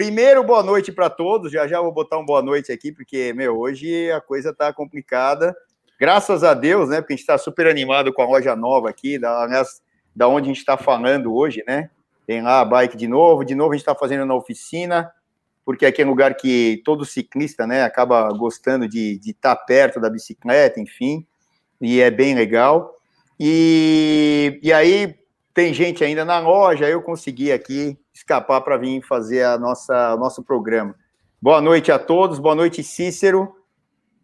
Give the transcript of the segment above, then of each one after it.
primeiro, boa noite para todos. Já já vou botar um boa noite aqui, porque, meu, hoje a coisa tá complicada. Graças a Deus, né? Porque a gente está super animado com a loja nova aqui, da, da onde a gente está falando hoje, né? Tem lá a bike de novo, de novo a gente está fazendo na oficina, porque aqui é um lugar que todo ciclista, né, acaba gostando de estar tá perto da bicicleta, enfim, e é bem legal. E, e aí tem gente ainda na loja, eu consegui aqui escapar para vir fazer a nossa, o nosso programa. Boa noite a todos, boa noite, Cícero.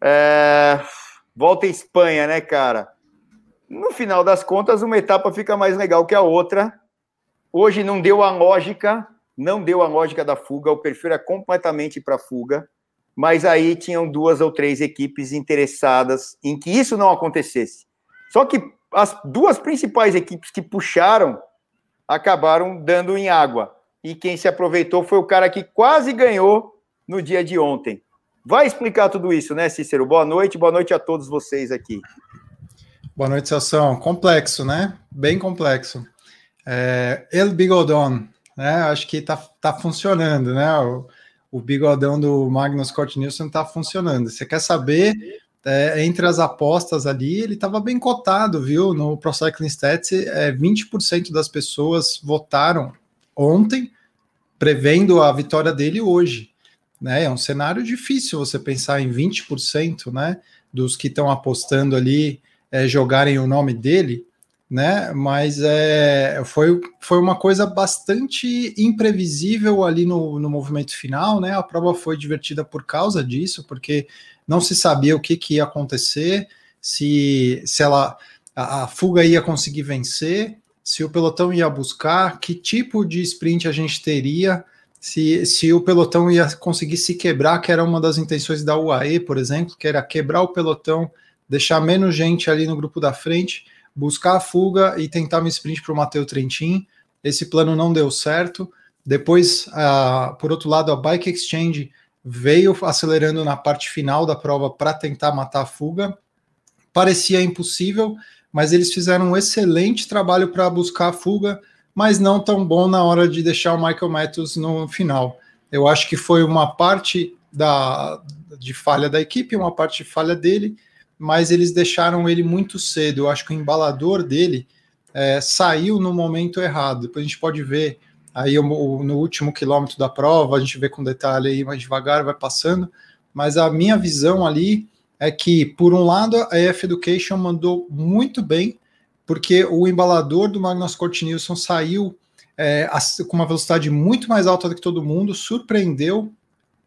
É, volta à Espanha, né, cara? No final das contas, uma etapa fica mais legal que a outra. Hoje não deu a lógica, não deu a lógica da fuga, o perfil era completamente para fuga, mas aí tinham duas ou três equipes interessadas em que isso não acontecesse. Só que as duas principais equipes que puxaram acabaram dando em água. E quem se aproveitou foi o cara que quase ganhou no dia de ontem. Vai explicar tudo isso, né, Cícero? Boa noite, boa noite a todos vocês aqui. Boa noite, Celção. Complexo, né? Bem complexo. É, El Bigodon, né? Acho que tá, tá funcionando, né? O, o bigodão do Magnus Cort Nielsen tá funcionando. Você quer saber é, entre as apostas ali, ele estava bem cotado, viu? No Pro Cycling Stats, é, 20% das pessoas votaram ontem, prevendo a vitória dele hoje. Né? É um cenário difícil você pensar em 20% né, dos que estão apostando ali é, jogarem o nome dele, né? Mas é, foi, foi uma coisa bastante imprevisível ali no, no movimento final, né? A prova foi divertida por causa disso, porque não se sabia o que, que ia acontecer, se, se ela a, a fuga ia conseguir vencer, se o pelotão ia buscar, que tipo de sprint a gente teria, se, se o pelotão ia conseguir se quebrar, que era uma das intenções da UAE, por exemplo, que era quebrar o pelotão, deixar menos gente ali no grupo da frente, buscar a fuga e tentar um sprint para o Matheus Trentin. Esse plano não deu certo. Depois, por outro lado, a Bike Exchange veio acelerando na parte final da prova para tentar matar a fuga. Parecia impossível, mas eles fizeram um excelente trabalho para buscar a fuga, mas não tão bom na hora de deixar o Michael Matthews no final. Eu acho que foi uma parte da, de falha da equipe, uma parte de falha dele, mas eles deixaram ele muito cedo. Eu acho que o embalador dele é, saiu no momento errado. Depois a gente pode ver Aí no último quilômetro da prova, a gente vê com detalhe aí mais devagar, vai passando. Mas a minha visão ali é que, por um lado, a EF Education mandou muito bem, porque o embalador do Magnus Cort Nielsen saiu é, com uma velocidade muito mais alta do que todo mundo, surpreendeu,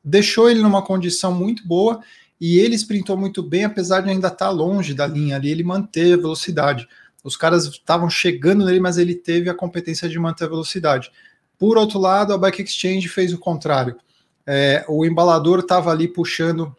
deixou ele numa condição muito boa e ele sprintou muito bem, apesar de ainda estar longe da linha ali, ele manteve a velocidade. Os caras estavam chegando nele, mas ele teve a competência de manter a velocidade. Por outro lado, a Bike Exchange fez o contrário. É, o embalador estava ali puxando,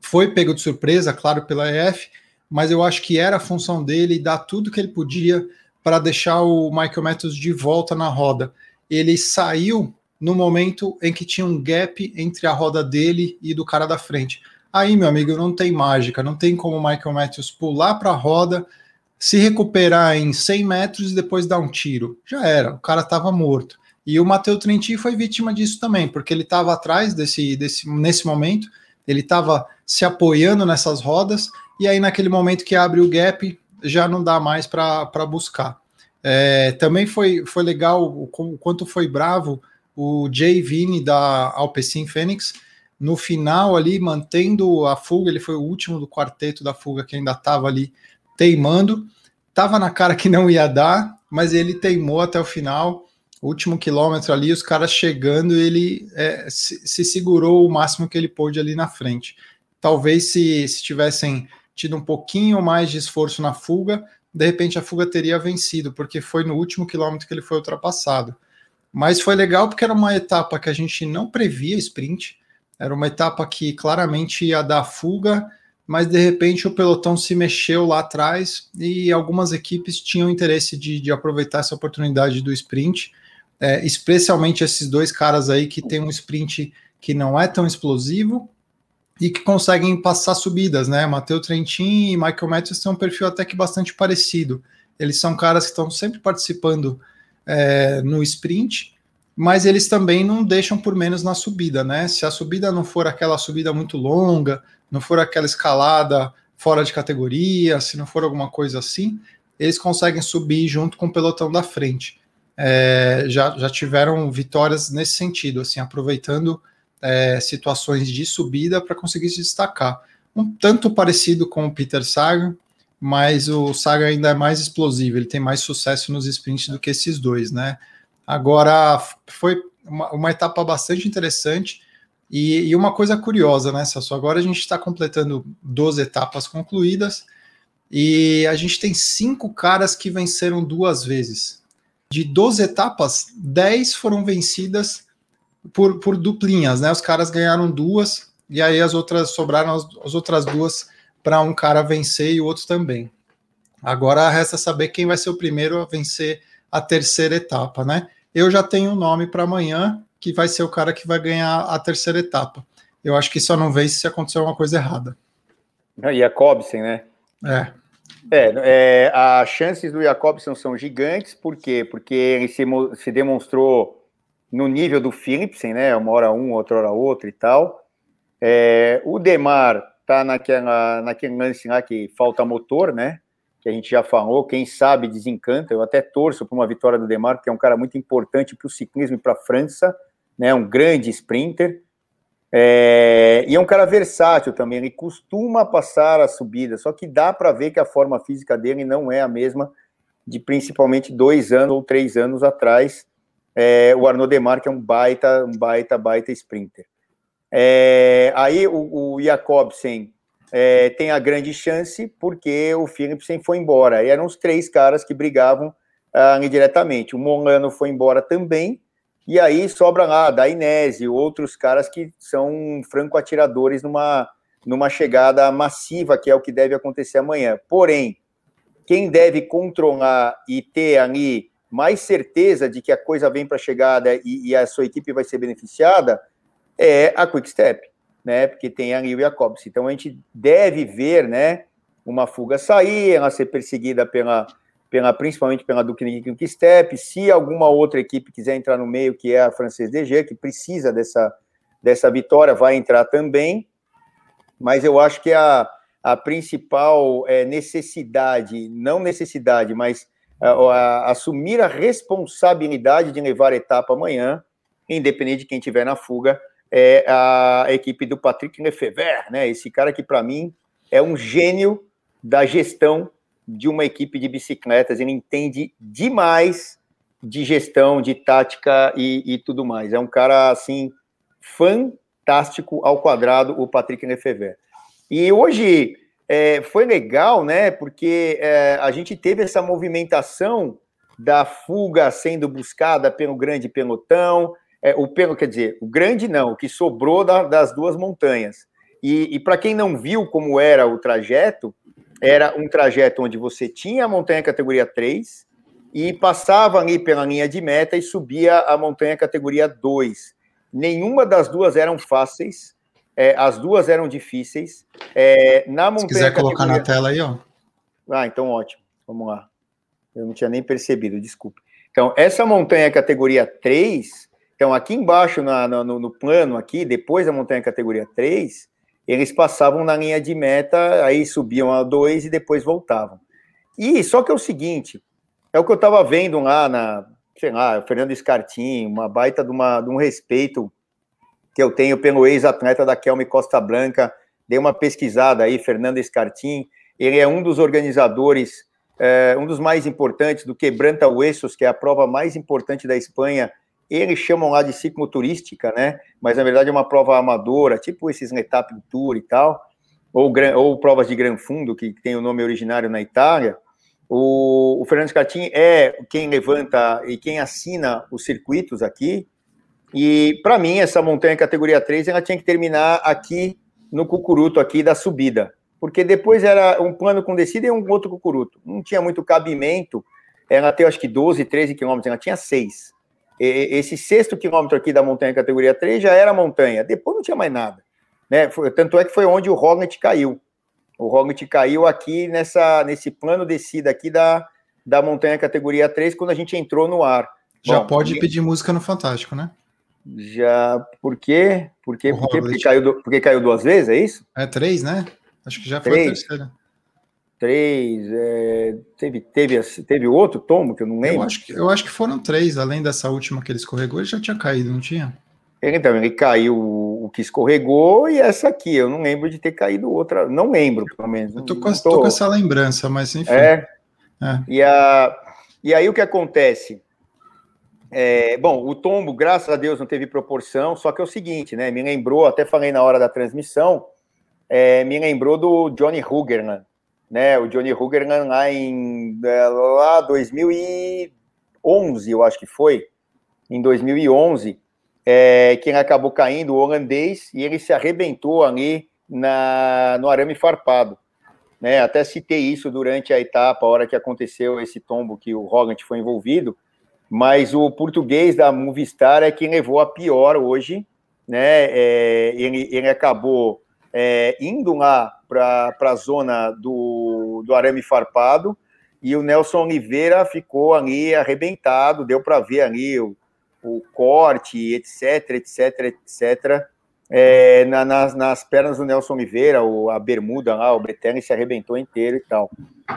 foi pego de surpresa, claro, pela EF, mas eu acho que era a função dele dar tudo que ele podia para deixar o Michael Matthews de volta na roda. Ele saiu no momento em que tinha um gap entre a roda dele e do cara da frente. Aí, meu amigo, não tem mágica, não tem como o Michael Matthews pular para a roda, se recuperar em 100 metros e depois dar um tiro. Já era, o cara estava morto. E o Matheus Trentin foi vítima disso também, porque ele estava atrás desse, desse, nesse momento, ele estava se apoiando nessas rodas, e aí naquele momento que abre o gap, já não dá mais para buscar. É, também foi, foi legal o, o, quanto foi bravo o Jay Vini da Alpecin Fênix, no final ali, mantendo a fuga, ele foi o último do quarteto da fuga que ainda estava ali teimando, estava na cara que não ia dar, mas ele teimou até o final, último quilômetro ali, os caras chegando, ele é, se, se, segurou o máximo que ele pôde ali na frente. Talvez se, se tivessem tido um pouquinho mais de esforço na fuga, de repente a fuga teria vencido, porque foi no último quilômetro que ele foi ultrapassado. Mas foi legal porque era uma etapa que a gente não previa sprint, era uma etapa que claramente ia dar fuga, mas de repente o pelotão se mexeu lá atrás e algumas equipes tinham interesse de, de aproveitar essa oportunidade do sprint é, especialmente esses dois caras aí que tem um sprint que não é tão explosivo e que conseguem passar subidas, né? Matheus Trentin e Michael Matthews têm um perfil até que bastante parecido. Eles são caras que estão sempre participando é, no sprint mas eles também não deixam por menos na subida, né? Se a subida não for aquela subida muito longa, não for aquela escalada fora de categoria, se não for alguma coisa assim, eles conseguem subir junto com o pelotão da frente. É, já, já tiveram vitórias nesse sentido, assim, aproveitando é, situações de subida para conseguir se destacar. Um tanto parecido com o Peter Sagan, mas o Saga ainda é mais explosivo, ele tem mais sucesso nos sprints do que esses dois, né? Agora, foi uma, uma etapa bastante interessante e, e, uma coisa curiosa, né, Celso? Agora a gente está completando 12 etapas concluídas e a gente tem cinco caras que venceram duas vezes. De 12 etapas, 10 foram vencidas por, por duplinhas, né? Os caras ganharam duas e aí as outras sobraram as, as outras duas para um cara vencer e o outro também. Agora resta saber quem vai ser o primeiro a vencer a terceira etapa, né? Eu já tenho um nome para amanhã, que vai ser o cara que vai ganhar a terceira etapa. Eu acho que só não vence se acontecer alguma coisa errada. E a Cobsen, né? É. É, é, as chances do Jacobson são gigantes, por quê? Porque ele se, se demonstrou no nível do Philipsen, né? Uma hora um, outra hora outra e tal. É, o Demar tá naquela, naquele lance lá que falta motor, né? Que a gente já falou, quem sabe desencanta. Eu até torço por uma vitória do Demar, que é um cara muito importante para o ciclismo e para a França, né? Um grande sprinter. É, e é um cara versátil também, ele costuma passar a subida, só que dá para ver que a forma física dele não é a mesma de principalmente dois anos ou três anos atrás. É, o Arnaud Demar, que é um baita, um baita, baita sprinter. É, aí o, o Jacobsen é, tem a grande chance porque o Philipsen foi embora. E eram os três caras que brigavam ah, indiretamente. O Molano foi embora também, e aí sobra lá da Inés e outros caras que são franco-atiradores numa, numa chegada massiva, que é o que deve acontecer amanhã. Porém, quem deve controlar e ter ali mais certeza de que a coisa vem para a chegada e, e a sua equipe vai ser beneficiada é a Quick Step, né? Porque tem a Rio Jacobs. Então a gente deve ver, né, uma fuga sair, ela ser perseguida pela, pela principalmente pela Duke Quick Step. Se alguma outra equipe quiser entrar no meio, que é a Francês DG, que precisa dessa, dessa vitória, vai entrar também. Mas eu acho que a, a principal é, necessidade, não necessidade, mas a, a, assumir a responsabilidade de levar a etapa amanhã, independente de quem estiver na fuga, é a equipe do Patrick Lefebvre, né? Esse cara que para mim é um gênio da gestão de uma equipe de bicicletas. Ele entende demais de gestão, de tática e, e tudo mais. É um cara assim fantástico ao quadrado, o Patrick Lefebvre. E hoje é, foi legal, né? Porque é, a gente teve essa movimentação da fuga sendo buscada pelo grande pelotão, é, o pelo, quer dizer, o grande não, o que sobrou da, das duas montanhas. E, e para quem não viu como era o trajeto, era um trajeto onde você tinha a montanha categoria 3 e passava ali pela linha de meta e subia a montanha categoria 2. Nenhuma das duas eram fáceis, é, as duas eram difíceis. É, na montanha Se quiser categoria... colocar na tela aí, ó. Ah, então ótimo. Vamos lá. Eu não tinha nem percebido, desculpe. Então, essa montanha categoria 3, então, aqui embaixo, na, no, no, plano, aqui, depois da montanha categoria 3, eles passavam na linha de meta, aí subiam a 2 e depois voltavam. E só que é o seguinte, é o que eu estava vendo lá na, sei lá, Fernando Escartin, uma baita de, uma, de um respeito que eu tenho pelo ex-atleta da Kelme Costa Blanca, dei uma pesquisada aí, Fernando Escartin, ele é um dos organizadores, é, um dos mais importantes do Quebranta Huesos, que é a prova mais importante da Espanha, eles chamam lá de cicloturística, né? Mas na verdade é uma prova amadora, tipo esses Netap Tour e tal, ou, ou provas de Gran Fundo, que tem o nome originário na Itália. O, o Fernando Scartin é quem levanta e quem assina os circuitos aqui. E para mim, essa montanha categoria 3 ela tinha que terminar aqui no cucuruto aqui da subida, porque depois era um plano com descida e um outro cucuruto. Não tinha muito cabimento. Ela tem acho que 12, 13 quilômetros, ela tinha seis esse sexto quilômetro aqui da montanha categoria 3 já era montanha, depois não tinha mais nada. Né? Tanto é que foi onde o Roglic caiu. O Roglic caiu aqui nessa, nesse plano descida aqui da, da montanha categoria 3 quando a gente entrou no ar. Já Bom, pode pedir música no Fantástico, né? Já. Por quê? Por quê? Por quê? Porque, caiu, porque caiu duas vezes, é isso? É três, né? Acho que já foi três. a terceira. Três. É... Teve, teve, teve outro tombo que eu não lembro? Eu acho, que, eu acho que foram três, além dessa última que ele escorregou, ele já tinha caído, não tinha? Então, ele caiu o que escorregou e essa aqui. Eu não lembro de ter caído outra. Não lembro, pelo menos. Eu tô com, tô... tô com essa lembrança, mas enfim. É. é. E, a, e aí o que acontece? É, bom, o tombo, graças a Deus, não teve proporção, só que é o seguinte, né? Me lembrou, até falei na hora da transmissão, é, me lembrou do Johnny Hugerman, né? O Johnny Hugerman lá em lá 2011, eu acho que foi, em 2011, é, que ele acabou caindo, o holandês, e ele se arrebentou ali na, no arame farpado. Né? Até citei isso durante a etapa, a hora que aconteceu esse tombo que o Roland foi envolvido mas o português da Movistar é quem levou a pior hoje, né? É, ele, ele acabou é, indo lá para a zona do, do arame farpado e o Nelson Oliveira ficou ali arrebentado, deu para ver ali o, o corte, etc, etc, etc. É, na, nas, nas pernas do Nelson Oliveira, o, a bermuda lá, o Bretelli se arrebentou inteiro e tal.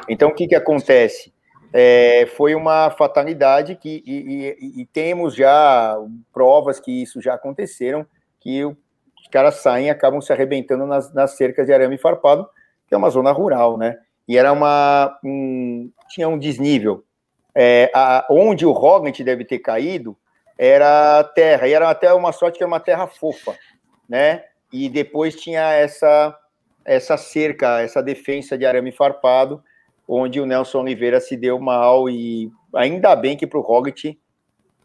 Então, o que, que acontece? é, foi uma fatalidade que e, e, e, temos já provas que isso já aconteceram, que os caras saem e acabam se arrebentando nas, nas cercas de arame farpado, que é uma zona rural, né? E era uma um, tinha um desnível. É, a, onde o Roglic deve ter caído era terra, e era até uma sorte que era uma terra fofa, né? E depois tinha essa essa cerca, essa defesa de arame farpado, onde o Nelson Oliveira se deu mal e ainda bem que para o Roglic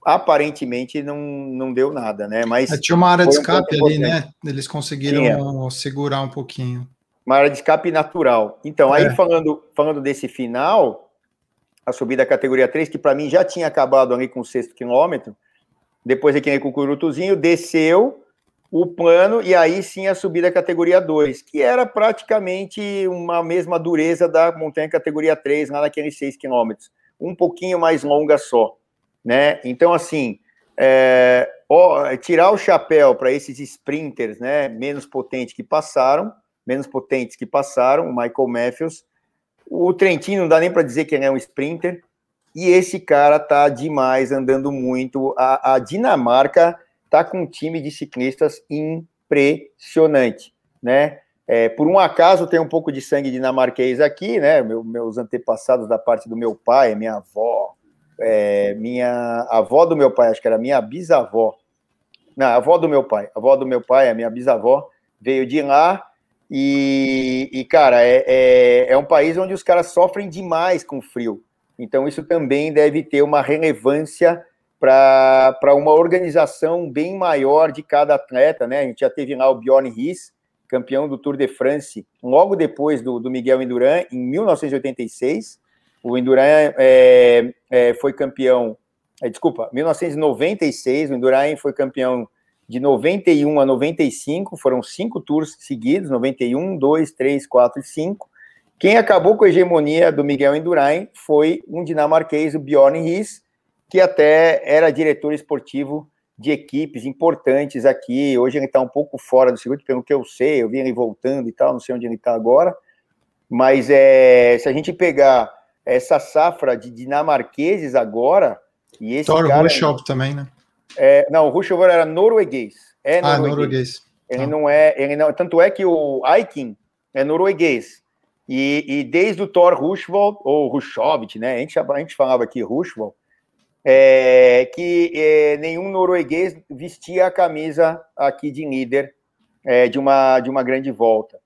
aparentemente não, não deu nada, né? Mas é, tinha uma área de escape um ali, né? Eles conseguiram Tinha. segurar um pouquinho. Uma área de escape natural. Então, é. aí falando, falando desse final, a subida da categoria 3, que para mim já tinha acabado ali com o sexto quilômetro, depois aqui com o Curutuzinho, desceu, o plano e aí sim a subida categoria 2, que era praticamente uma mesma dureza da montanha categoria 3, lá naqueles 6 quilômetros, um pouquinho mais longa só, né? Então, assim, é, ó, tirar o chapéu para esses sprinters, né, menos potentes que passaram, menos potentes que passaram, o Michael Matthews, o Trentino não dá nem para dizer que ele é um sprinter, e esse cara tá demais, andando muito, a, a Dinamarca está com um time de ciclistas impressionante, né? É, por um acaso tem um pouco de sangue dinamarquês aqui, né? Meu, meus antepassados da parte do meu pai, minha avó, é, minha avó do meu pai, acho que era minha bisavó. Não, a avó do meu pai, a avó do meu pai, a minha bisavó, veio de lá e, e cara, é, é, é um país onde os caras sofrem demais com frio. Então, isso também deve ter uma relevância para uma organização bem maior de cada atleta, né? A gente já teve lá o Bjorn Ries, campeão do Tour de France, logo depois do, do Miguel Indurain, em 1986. O Indurain é, é, foi campeão, é, desculpa, 1996, o Indurain foi campeão de 91 a 95, foram cinco tours seguidos, 91, 2, 3, 4 e 5. Quem acabou com a hegemonia do Miguel Indurain foi um dinamarquês, o Bjorn Ries, que até era diretor esportivo de equipes importantes aqui. Hoje ele está um pouco fora do circuito, pelo que eu sei, eu vi ele voltando e tal, não sei onde ele está agora. Mas é, se a gente pegar essa safra de dinamarqueses agora, e esse Thor cara... Rushov também, né? É, não, o Rushov era norueguês. É norueguês. Ah, norueguês. Ele ah. não é, ele não, tanto é que o Aikin é norueguês. E, e desde o Thor Rushvold, ou Rushovit, né? A gente, a gente falava aqui Rushvold, é, que é, nenhum norueguês vestia a camisa aqui de líder é, de, uma, de uma grande volta.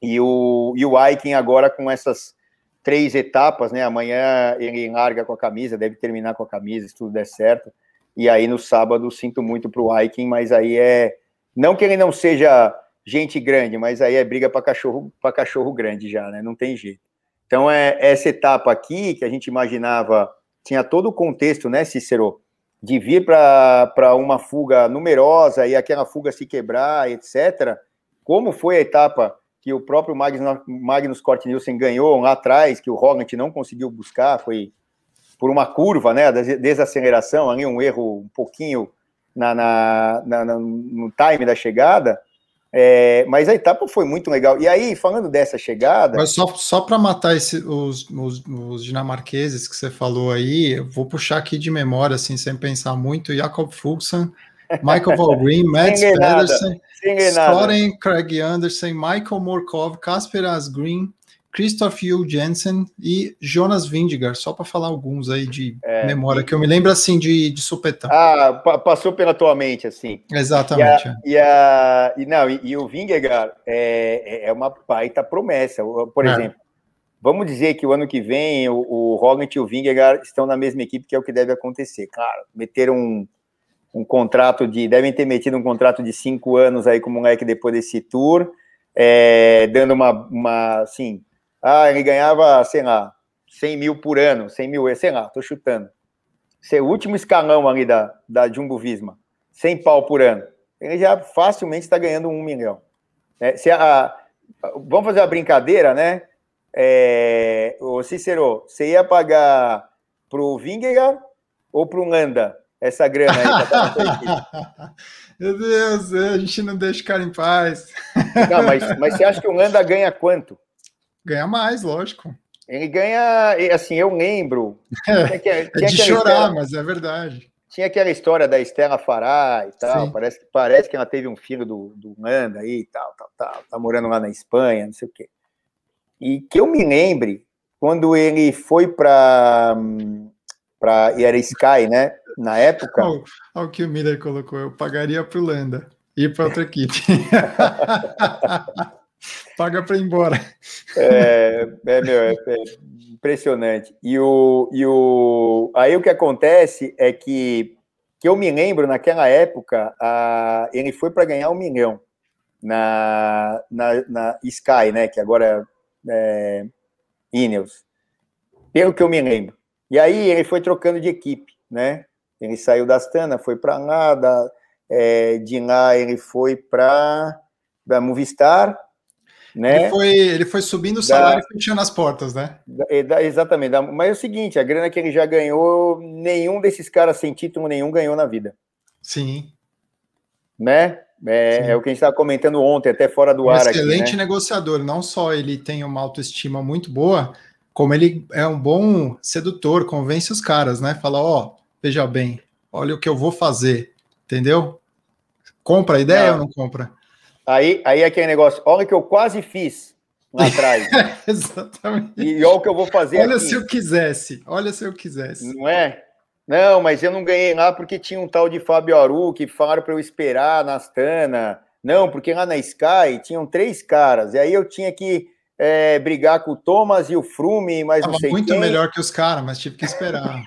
E o, e o Aiken agora com essas três etapas, né? Amanhã ele larga com a camisa, deve terminar com a camisa, se tudo der certo. E aí no sábado sinto muito para o Aiken, mas aí é não que ele não seja gente grande, mas aí é briga para cachorro para cachorro grande já, né? Não tem jeito. Então é essa etapa aqui que a gente imaginava tinha todo o contexto, né, Cícero, de vir para uma fuga numerosa e aquela fuga se quebrar, etc. Como foi a etapa que o próprio Magnus, Magnus Cort Nielsen ganhou lá atrás, que o Roglic não conseguiu buscar, foi por uma curva, né, da desaceleração, ali um erro um pouquinho na, na, na, no time da chegada, é, mas a etapa foi muito legal. E aí, falando dessa chegada. Mas só, só para matar esse, os, os, os, dinamarqueses que você falou aí, eu vou puxar aqui de memória, assim, sem pensar muito: Jakob Fuglsang, Michael Valgren, Mads Pedersen, Soren Craig Anderson, Michael Morkov, Casper Asgreen, Christoph Hugh Jensen e Jonas Vindigar, só para falar alguns aí de é, memória, que eu me lembro assim de, de supetão. Ah, passou pela tua mente, assim. Exatamente. E, a, é. e, a, e não, e, e, o Vingegaard é, é uma baita promessa. Por é. exemplo, vamos dizer que o ano que vem o, o Roglic e o Vingegaard estão na mesma equipe, que é o que deve acontecer. Claro, meteram um, um contrato de. devem ter metido um contrato de cinco anos aí com o moleque depois desse tour, é, dando uma, uma assim ah, ele ganhava, sei lá, 100 mil por ano, 100 mil, sei lá, tô chutando. Ser o último escalão ali da, da Jumbo Visma, 100 pau por ano. Ele já facilmente está ganhando um milhão. É, se a, vamos fazer uma brincadeira, né? É, o Cícero, você ia pagar pro Vingegaard ou pro Landa essa grana aí? Meu Deus, a gente não deixa o cara em paz. Não, mas, mas você acha que o Landa ganha quanto? Ganha mais, lógico. Ele ganha, assim, eu lembro. É, tinha, é de chorar, história, mas é verdade. Tinha aquela história da Estela Fará e tal. Parece, parece que ela teve um filho do, do Manda aí e tal, tal, tal. Tá morando lá na Espanha, não sei o quê. E que eu me lembre, quando ele foi para para era Sky, né? Na época. Olha, olha o que o Miller colocou. Eu pagaria para o Landa ir para outra equipe. Paga para ir embora. É, é, meu, é, é, impressionante. E o, e o. Aí o que acontece é que, que eu me lembro, naquela época, a, ele foi para ganhar um milhão na, na, na Sky, né? Que agora é Ineos. Pelo que eu me lembro. E aí ele foi trocando de equipe, né? Ele saiu da Astana, foi para lá, da, é, de lá ele foi para a Movistar, né? Ele, foi, ele foi subindo o salário da, e fechando as portas, né? Da, exatamente. Da, mas é o seguinte, a grana que ele já ganhou, nenhum desses caras sem título nenhum ganhou na vida. Sim. Né? É, Sim. é o que a gente estava comentando ontem, até fora do um ar. Excelente aqui, né? negociador. Não só ele tem uma autoestima muito boa, como ele é um bom sedutor, convence os caras, né? Fala, ó, oh, veja bem, olha o que eu vou fazer, entendeu? Compra a ideia não. ou não compra? Aí, aí é aquele negócio, olha que eu quase fiz lá atrás. Exatamente. E olha o que eu vou fazer Olha aqui. se eu quisesse, olha se eu quisesse. Não é? Não, mas eu não ganhei lá porque tinha um tal de Fábio Aru que falaram para eu esperar na Astana. Não, porque lá na Sky tinham três caras, e aí eu tinha que é, brigar com o Thomas e o Frume, mas Tava não sei muito quem. melhor que os caras, mas tive que esperar.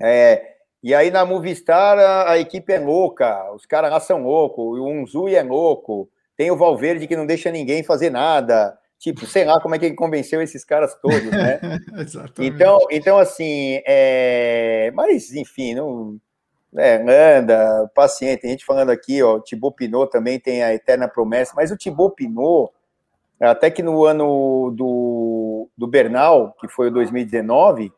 é, e aí na Movistar a, a equipe é louca, os caras lá são loucos, o Unzui é louco, tem o Valverde que não deixa ninguém fazer nada. Tipo, sei lá como é que ele convenceu esses caras todos, né? então, então, assim, é... mas enfim, não. É, anda, paciente. Tem gente falando aqui, ó, o Thibaut Pinot também tem a eterna promessa, mas o Thibaut Pinot, até que no ano do, do Bernal, que foi o 2019,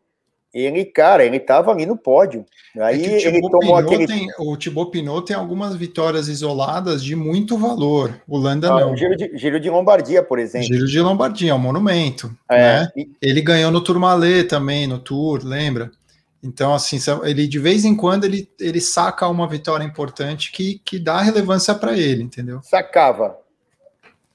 ele, cara, ele estava ali no pódio. Aí é ele tomou Pinot aquele. Tem, o Thibaut Pinot tem algumas vitórias isoladas de muito valor. O Landa ah, não. Giro de, Giro de Lombardia, por exemplo. Giro de Lombardia, é um monumento. É, né? e... Ele ganhou no Tourmalet também, no Tour, lembra? Então, assim, ele de vez em quando ele, ele saca uma vitória importante que, que dá relevância para ele, entendeu? Sacava.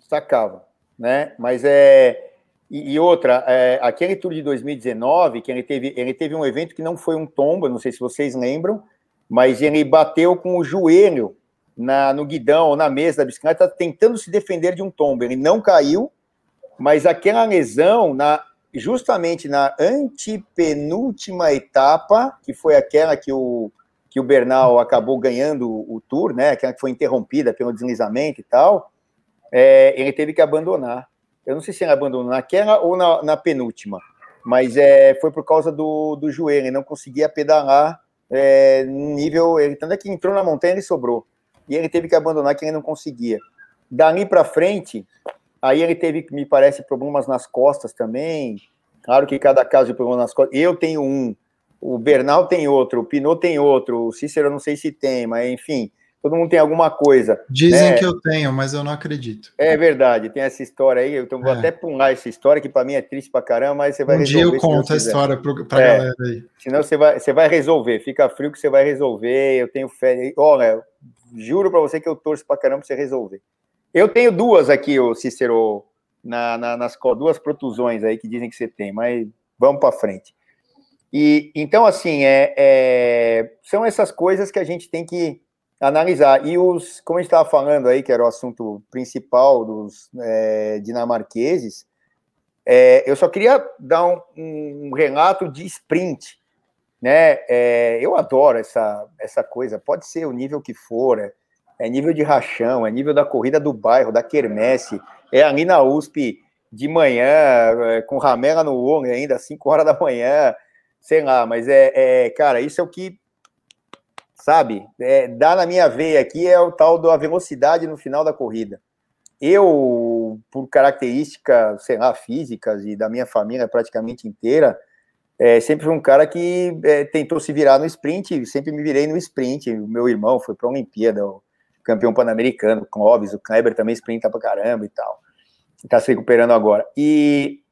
Sacava, né? Mas é e, e outra, é, aquele Tour de 2019, que ele teve, ele teve um evento que não foi um tombo, não sei se vocês lembram, mas ele bateu com o joelho na, no guidão ou na mesa da bicicleta, tentando se defender de um tombo. Ele não caiu, mas aquela lesão, na, justamente na antepenúltima etapa, que foi aquela que o, que o Bernal acabou ganhando o, Tour, né? Aquela que foi interrompida pelo deslizamento e tal, é, ele teve que abandonar. Eu não sei se ele abandonou naquela ou na, na penúltima, mas é, foi por causa do, do joelho, ele não conseguia pedalar é, nível. Ele, tanto é que entrou na montanha e sobrou. E ele teve que abandonar que ele não conseguia. Dali para frente, aí ele teve, me parece, problemas nas costas também. Claro que cada caso de problema nas costas. Eu tenho um o Bernal tem outro, o Pinot tem outro, o Cícero eu não sei se tem, mas enfim, todo mundo tem alguma coisa. Dizem né? que eu tenho, mas eu não acredito. É verdade, tem essa história aí, então vou é. até pular essa história, que para mim é triste pra caramba, mas você vai um resolver. Um dia eu conto a história pra é, galera aí. Senão você vai, você vai resolver, fica frio que você vai resolver, eu tenho fé. Olha, juro para você que eu torço pra caramba pra você resolver. Eu tenho duas aqui, o Cícero, na, na, nas duas protusões aí que dizem que você tem, mas vamos para frente. E então, assim, é, é, são essas coisas que a gente tem que analisar. E os, como a gente estava falando aí, que era o assunto principal dos é, dinamarqueses, é, eu só queria dar um, um, relato de sprint. Né? É, eu adoro essa, essa coisa, pode ser o nível que for, é, é nível de rachão, é nível da corrida do bairro, da quermesse, é ali na USP de manhã, é, com ramela no olho ainda, às 5 horas da manhã, sei lá, mas é, é cara, isso é o que, sabe, é, dá na minha veia aqui é o tal da velocidade no final da corrida. Eu, por características, sei lá, físicas e da minha família praticamente inteira, é, sempre fui um cara que é, tentou se virar no sprint, sempre me virei no sprint. O meu irmão foi para a Olimpíada, o campeão pan-americano, Clóvis, o Kleber também sprinta pra caramba e tal. Está se recuperando agora. E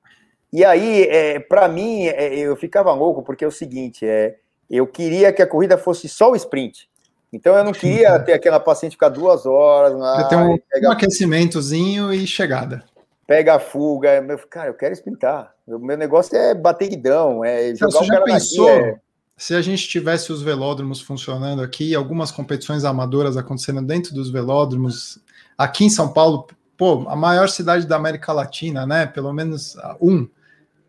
e aí, é, para mim, é, eu ficava louco, porque é o seguinte, é, eu queria que a corrida fosse só o sprint. Então eu não queria ter aquela paciente ficar duas horas lá. Tem um, um aquecimentozinho e chegada. Pega a fuga. Meu, cara, eu quero sprintar. O meu negócio é bater guidão, é jogar Você o já pensou é... se a gente tivesse os velódromos funcionando aqui, algumas competições amadoras acontecendo dentro dos velódromos, aqui em São Paulo, pô, a maior cidade da América Latina, né? Pelo menos um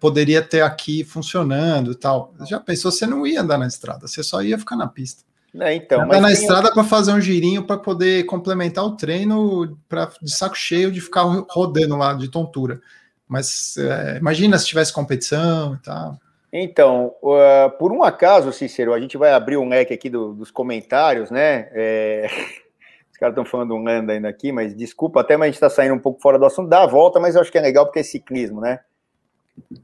poderia ter aqui funcionando e tal. Já pensou, você não ia andar na estrada, você só ia ficar na pista. É, então, andar na estrada para fazer um girinho para poder complementar o treino pra, de saco cheio de ficar rodando lá de tontura. Mas é, imagina se tivesse competição e tal. Então, uh, por um acaso, Cícero, a gente vai abrir um leque aqui do, dos comentários, né? É... Os caras estão falando um lenda ainda aqui, mas desculpa até, mas a gente está saindo um pouco fora do assunto. Dá a volta, mas eu acho que é legal porque é ciclismo, né?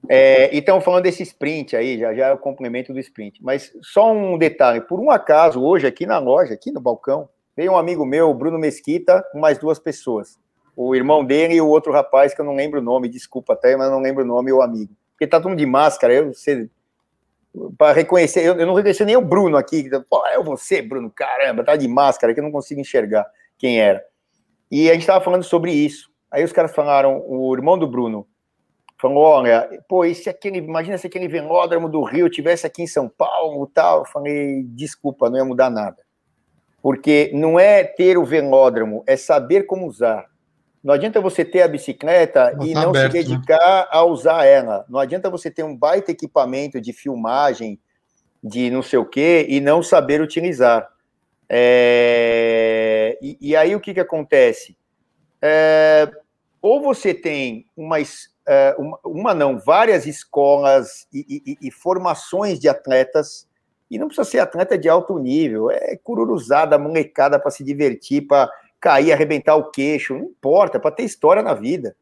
É, então, falando desse sprint aí, já, já é o complemento do sprint. Mas só um detalhe: por um acaso, hoje aqui na loja, aqui no balcão, veio um amigo meu, Bruno Mesquita, com mais duas pessoas. O irmão dele e o outro rapaz, que eu não lembro o nome, desculpa até, mas não lembro o nome, o amigo. Porque tá todo mundo de máscara, eu sei. Para reconhecer, eu, eu, não reconheci nem o Bruno aqui. Pô, é você, Bruno, caramba, tá de máscara, que eu não consigo enxergar quem era. E a gente estava falando sobre isso. Aí os caras falaram, o irmão do Bruno, falou, olha, pô, e se aquele, imagina se aquele velódromo do Rio tivesse aqui em São Paulo tal. Eu falei, desculpa, não ia mudar nada. Porque não é ter o velódromo, é saber como usar. Não adianta você ter a bicicleta não e tá não aberto, se né? dedicar né? a usar ela. Não adianta você ter um baita equipamento de filmagem, de não sei o quê, e não saber utilizar. É... E, e, aí o que, que acontece? É... Ou você tem uma, é, uma, uma não, várias escolas e, e, e, formações de atletas, e não precisa ser atleta de alto nível, é cururuzada, molecada para se divertir, para cair, arrebentar o queixo, não importa, para ter história na vida,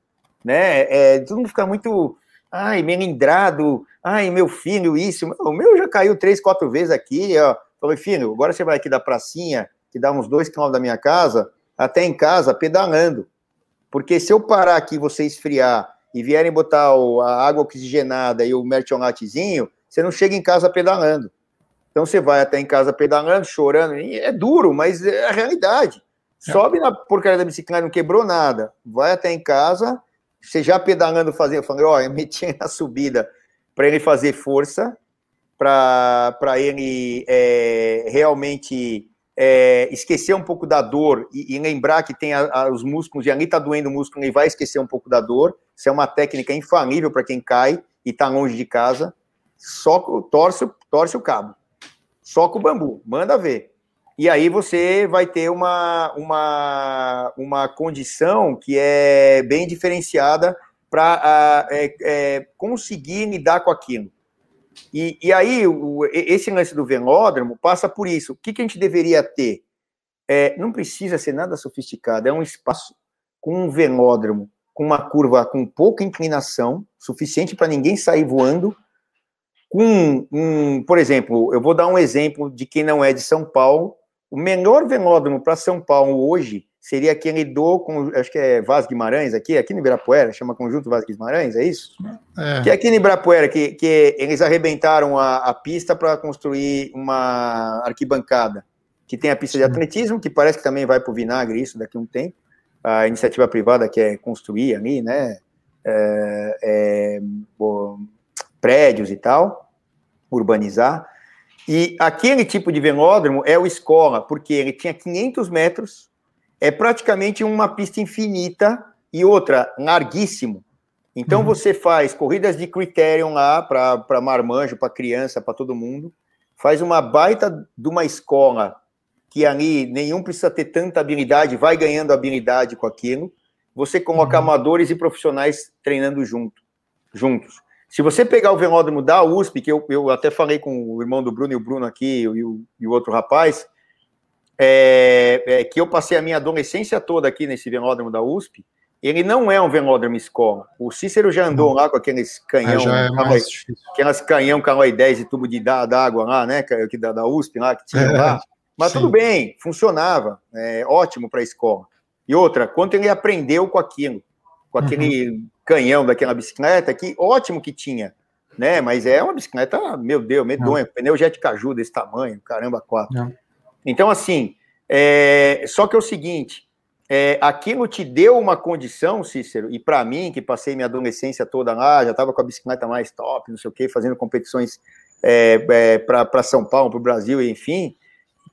né? É, todo mundo fica muito, ai, melindrado, ai, meu filho, isso, o meu já caiu três, quatro vezes aqui, ó. Falei, filho, agora você vai aqui da pracinha, que dá uns dois quilômetros da minha casa, até em casa, pedalando. Porque se eu parar aqui você esfriar e vierem botar o, a água oxigenada e o mertiolatezinho, você não chega em casa pedalando. Então você vai até em casa pedalando, chorando, é duro, mas é a realidade. É. Sobe na porcaria da bicicleta, não quebrou nada. Vai até em casa, você já pedalando, fazer, eu falei, ó, eu meti na subida para ele fazer força, para ele é, realmente é, esquecer um pouco da dor e, e lembrar que tem a, a, os músculos, e ali está doendo o músculo, ele vai esquecer um pouco da dor. Isso é uma técnica infalível para quem cai e está longe de casa. Só torce, torce o cabo. Soca o bambu, manda ver. E aí você vai ter uma, uma, uma condição que é bem diferenciada para é, é, conseguir lidar com aquilo. E, e aí, o, esse lance do velódromo passa por isso. O que, que a gente deveria ter? É, não precisa ser nada sofisticado, é um espaço com um velódromo, com uma curva com pouca inclinação, suficiente para ninguém sair voando, com um, por exemplo, eu vou dar um exemplo de quem não é de São Paulo. O menor velódromo para São Paulo hoje seria aquele do, com, acho que é Vaz Guimarães aqui, aqui no Ibirapuera, chama Conjunto Vaz Guimarães, é isso? É. Que é aqui no Ibirapuera, que, que eles arrebentaram a, a pista para construir uma arquibancada, que tem a pista de atletismo, que parece que também vai para o vinagre isso daqui a um tempo, a iniciativa privada quer construir ali, né, é, é, prédios e tal, urbanizar, e aquele tipo de velódromo é o escola, porque ele tinha 500 metros, é praticamente uma pista infinita e outra, larguíssimo. Então uhum. você faz corridas de criterium lá para marmanjo, para criança, para todo mundo, faz uma baita de uma escola que ali nenhum precisa ter tanta habilidade, vai ganhando habilidade com aquilo. Você coloca uhum. amadores e profissionais treinando junto, juntos. Se você pegar o velódromo da USP, que eu, eu até falei com o irmão do Bruno e o Bruno aqui e o, e o outro rapaz, é, é, que eu passei a minha adolescência toda aqui nesse velódromo da USP, ele não é um velódromo escola. O Cícero já andou lá com aqueles canhão, é caloi, aquelas canhão calói 10 e tubo de água lá, né, que da, da USP lá, que tinha é, lá. Mas sim. tudo bem, funcionava, é, ótimo para a escola. E outra, quanto ele aprendeu com aquilo, com aquele uhum. Canhão daquela bicicleta, que ótimo que tinha, né? Mas é uma bicicleta, meu Deus, medonha, uhum. pneu jet caju desse tamanho, caramba, quatro. Uhum. Então, assim, é, só que é o seguinte, é, aquilo te deu uma condição, Cícero, e para mim, que passei minha adolescência toda lá, já estava com a bicicleta mais top, não sei o quê, fazendo competições é, é, para São Paulo, para o Brasil, enfim,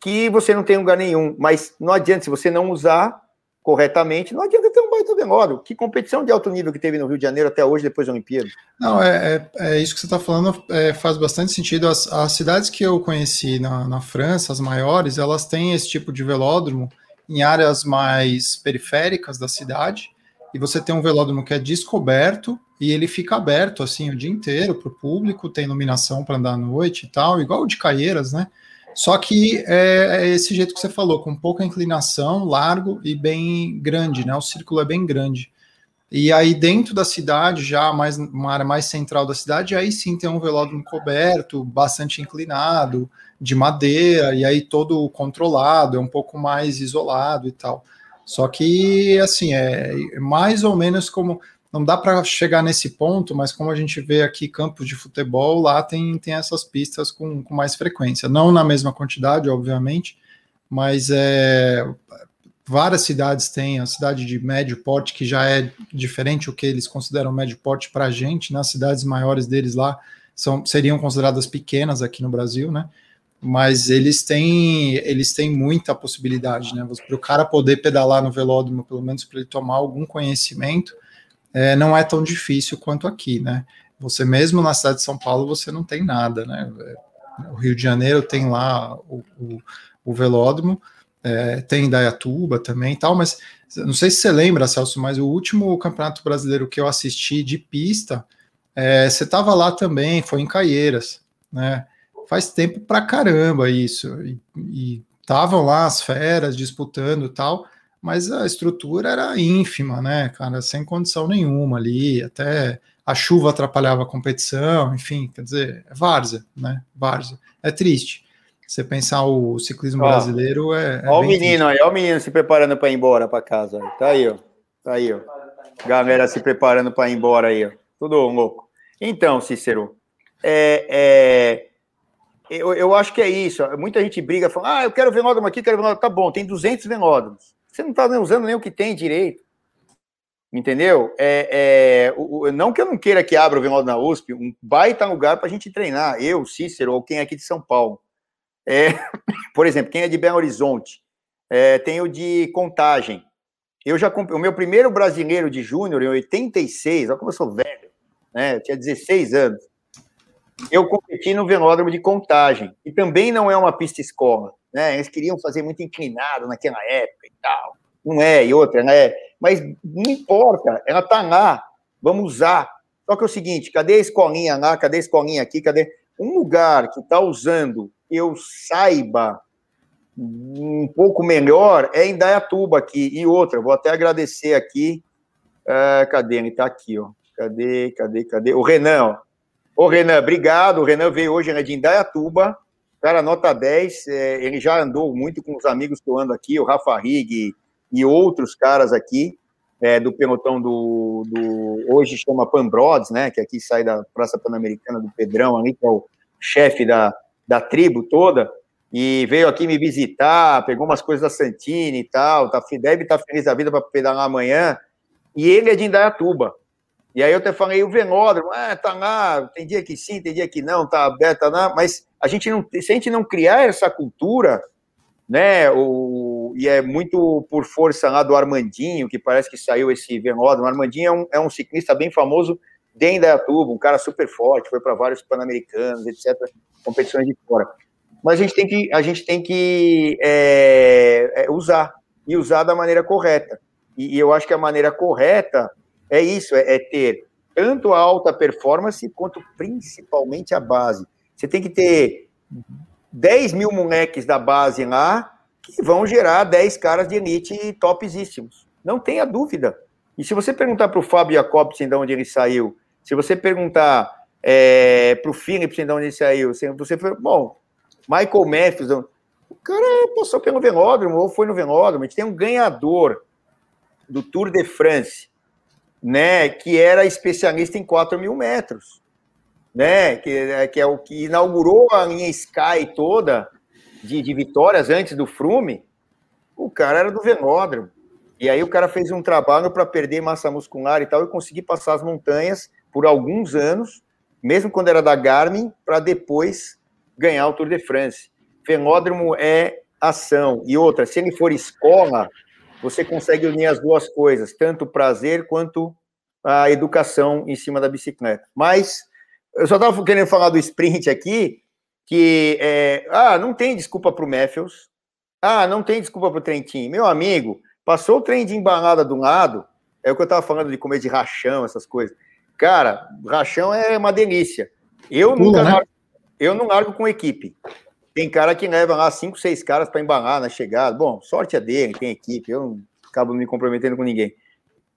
que você não tem lugar nenhum. Mas não adianta, se você não usar corretamente, não adianta ter um baita demora. Que competição de alto nível que teve no Rio de Janeiro até hoje, depois da Olimpíada? Não, é, é, é isso que você está falando, é, faz bastante sentido. As, as, cidades que eu conheci na, na França, as maiores, elas têm esse tipo de velódromo em áreas mais periféricas da cidade, e você tem um velódromo que é descoberto e ele fica aberto assim o dia inteiro para o público, tem iluminação para andar à noite e tal, igual o de Caieiras, né? Só que é, é, esse jeito que você falou, com pouca inclinação, largo e bem grande, né? O círculo é bem grande. E aí dentro da cidade, já mais uma área mais central da cidade, aí sim tem um velódromo coberto, bastante inclinado, de madeira, e aí todo controlado, é um pouco mais isolado e tal. Só que assim, é mais ou menos como não dá para chegar nesse ponto, mas como a gente vê aqui campos de futebol, lá tem, tem essas pistas com, com mais frequência. Não na mesma quantidade, obviamente, mas é, várias cidades têm, a cidade de médio porte, que já é diferente o que eles consideram médio porte para a gente, nas né? cidades maiores deles lá são, seriam consideradas pequenas aqui no Brasil, né? Mas eles têm, eles têm muita possibilidade, né? Para o cara poder pedalar no velódromo, pelo menos para ele tomar algum conhecimento, é, não é tão difícil quanto aqui, né? Você mesmo na cidade de São Paulo, você não tem nada, né? O Rio de Janeiro tem lá o, o, o velódromo, é, tem Dayatuba também e tal, mas não sei se você lembra, Celso, mas o último campeonato brasileiro que eu assisti de pista, é, você estava lá também, foi em Caieiras, né? Faz tempo pra caramba isso, e estavam lá as feras disputando e tal, mas a estrutura era ínfima, né, cara, sem condição nenhuma ali, até a chuva atrapalhava a competição, enfim, quer dizer, é várzea, né, várzea. É triste. Você pensar o ciclismo ó, brasileiro é. é ó o menino triste. aí, ó o menino se preparando para ir embora para casa. Tá aí, ó. Tá aí, ó. Galera se preparando para ir embora aí, ó. Tudo louco. Então, Cícero, é, é, eu, eu acho que é isso. Muita gente briga, fala, ah, eu quero venódromo aqui, quero venódromo. Tá bom, tem 200 venódromos. Você não está usando nem o que tem direito. Entendeu? É, é, não que eu não queira que abra o Velódromo na USP, um baita lugar para a gente treinar. Eu, Cícero, ou quem é aqui de São Paulo. É, por exemplo, quem é de Belo Horizonte, é, tem o de Contagem. Eu já o meu primeiro brasileiro de júnior em 86, olha como eu sou velho, né? Eu tinha 16 anos. Eu competi no velódromo de Contagem, e também não é uma pista escola né? Eles queriam fazer muito inclinado naquela época tal. Não é, e outra, né? Mas não importa, ela tá lá, vamos usar. Só que é o seguinte, cadê a escolinha lá, cadê a escolinha aqui, cadê... Um lugar que está usando, eu saiba um pouco melhor, é em Dayatuba aqui. E outra, vou até agradecer aqui, uh, cadê? Ele está aqui, ó. Cadê, cadê, cadê? O Renan, ó. Ô, Renan, obrigado. O Renan veio hoje né, de Indaiatuba. Cara, nota 10. É, ele já andou muito com os amigos que eu ando aqui, o Rafa Rig e outros caras aqui é, do pelotão do, do, hoje chama Pambrods, né, que aqui sai da Praça Pan-Americana do Pedrão, ali, que é o chefe da, da tribo toda, e veio aqui me visitar, pegou umas coisas da Santini e tal, tá, deve estar tá feliz da vida para pedalar amanhã, e ele é de Indaiatuba. E aí eu até falei, o Venódromo, ah, tá lá, tem dia que sim, tem dia que não, tá aberto, tá lá, mas a gente não, se a gente não criar essa cultura, né, o, e é muito por força lá do Armandinho, que parece que saiu esse Venódromo, o Armandinho é um, é um ciclista bem famoso de Indaiatuba, um cara super forte, foi para vários Pan-Americanos, etc., competições de fora. Mas a gente tem que, a gente tem que é, é, usar, e usar da maneira correta. E, e, eu acho que a maneira correta é isso, é, é ter tanto a alta performance quanto principalmente a base. Você tem que ter 10 mil moleques da base lá que vão gerar 10 caras de elite topzíssimos. Não tenha dúvida. E se você perguntar para o Fábio Jacobsen de onde ele saiu, se você perguntar é, para o Phillips de onde ele saiu, se você for, bom, Michael Matthews, o cara passou pelo Venódromo ou foi no Venódromo. A gente tem um ganhador do Tour de France, né, que era especialista em 4 mil metros né? Que, é, que é o que inaugurou a linha Sky toda de, de vitórias antes do Frume. O cara era do Venódromo. E aí o cara fez um trabalho para perder massa muscular e tal e conseguir passar as montanhas por alguns anos, mesmo quando era da Garmin, para depois ganhar o Tour de France. Venódromo é ação. E outra, se ele for escola, você consegue unir as duas coisas, tanto o prazer quanto a educação em cima da bicicleta. Mas eu só estava querendo falar do sprint aqui, que é, ah, não tem desculpa para o Matthews, ah, não tem desculpa para o Trentin. Meu amigo, passou o trem de embalada do lado, é o que eu estava falando de comer de rachão, essas coisas. Cara, rachão é uma delícia. Eu Pula, nunca né? largo, eu não largo com equipe. Tem cara que leva lá cinco, seis caras para embalar na chegada. Bom, sorte é dele, tem equipe, eu não acabo me comprometendo com ninguém.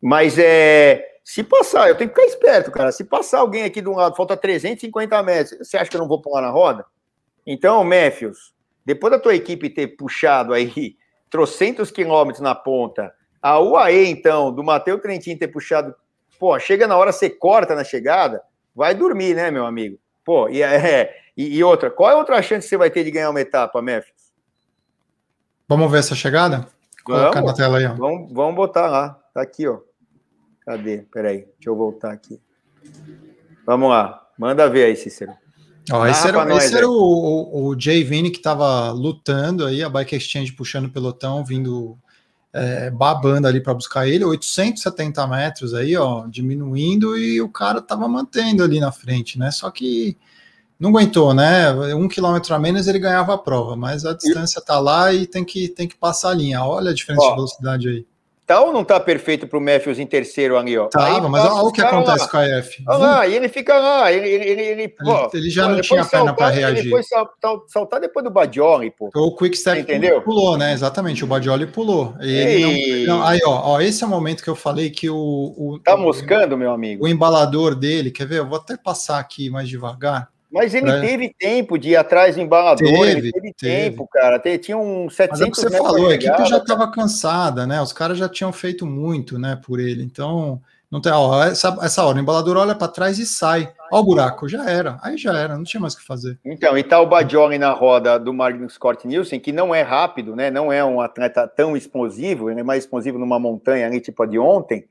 Mas é se passar, eu tenho que ficar esperto, cara. Se passar alguém aqui de um lado, falta 350 metros, você acha que eu não vou pular na roda? Então, Matthews, depois da tua equipe ter puxado aí trocentos quilômetros na ponta, a UAE, então, do Matheus Trentin ter puxado, pô, chega na hora, você corta na chegada, vai dormir, né, meu amigo? Pô, e, é, e, e outra, qual é outra chance que você vai ter de ganhar uma etapa, Matthews? Vamos ver essa chegada? Colocar na tela aí, ó. Vamos, vamos botar lá, tá aqui, ó. Cadê? Peraí, deixa eu voltar aqui. Vamos lá, manda ver aí, Cícero. Ó, esse era, esse era o, o, o Jay Vini que estava lutando aí, a Bike Exchange puxando o pelotão, vindo é, babando ali para buscar ele, 870 metros aí, ó, diminuindo e o cara tava mantendo ali na frente, né? Só que não aguentou, né? Um quilômetro a menos ele ganhava a prova, mas a distância tá lá e tem que, tem que passar a linha. Olha a diferença ó, de velocidade aí. Tá ou não tá perfeito para o Matthews em terceiro ali, ó? Tá, mas olha o que acontece lá. com a F. Olha lá, e ele fica lá, ele, ele, ele, ele, pô, ele já não tinha perna para reagir. Ele foi saltar, saltar depois do Badioli, pô. O Quick Step Entendeu? pulou, né? Exatamente, o Badioli pulou. E... Não, não, aí, ó, ó, esse é o momento que eu falei que o... o tá moscando, o, meu amigo? O embalador dele, quer ver? Eu vou até passar aqui mais devagar. Mas ele pra... teve tempo de ir atrás do embalador, teve, ele teve, teve. tempo, cara. Tinha um 700 Mas é o que você falou, a equipe já estava cansada, né? Os caras já tinham feito muito, né, por ele. Então, não tem, ó, essa, essa hora, o embalador olha para trás e sai. Ó o buraco, já era. Aí já era, não tinha mais o que fazer. Então, e tá o Badioli na roda do Magnus Scott Nielsen, que não é rápido, né? Não é um atleta tão explosivo, ele é mais explosivo numa montanha ali, tipo a de ontem.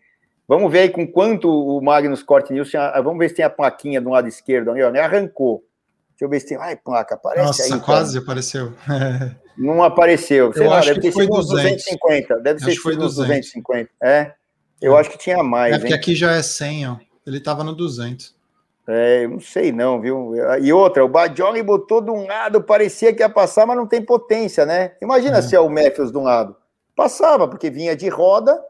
Vamos ver aí com quanto o Magnus Corte Nielsen. Vamos ver se tem a plaquinha do lado esquerdo ali, ó. Né? Arrancou. Deixa eu ver se tem. Ai, placa, aparece Nossa, aí. Nossa, quase apareceu. Não apareceu. Sei eu lá, deve ter sido 200. 250. Deve acho sido 200. 250. É. Eu é. acho que tinha mais. É porque hein? aqui já é 100, ó. Ele tava no 200. É, eu não sei não, viu? E outra, o Badioli botou de um lado, parecia que ia passar, mas não tem potência, né? Imagina é. se é o Matthews de um lado. Passava, porque vinha de roda,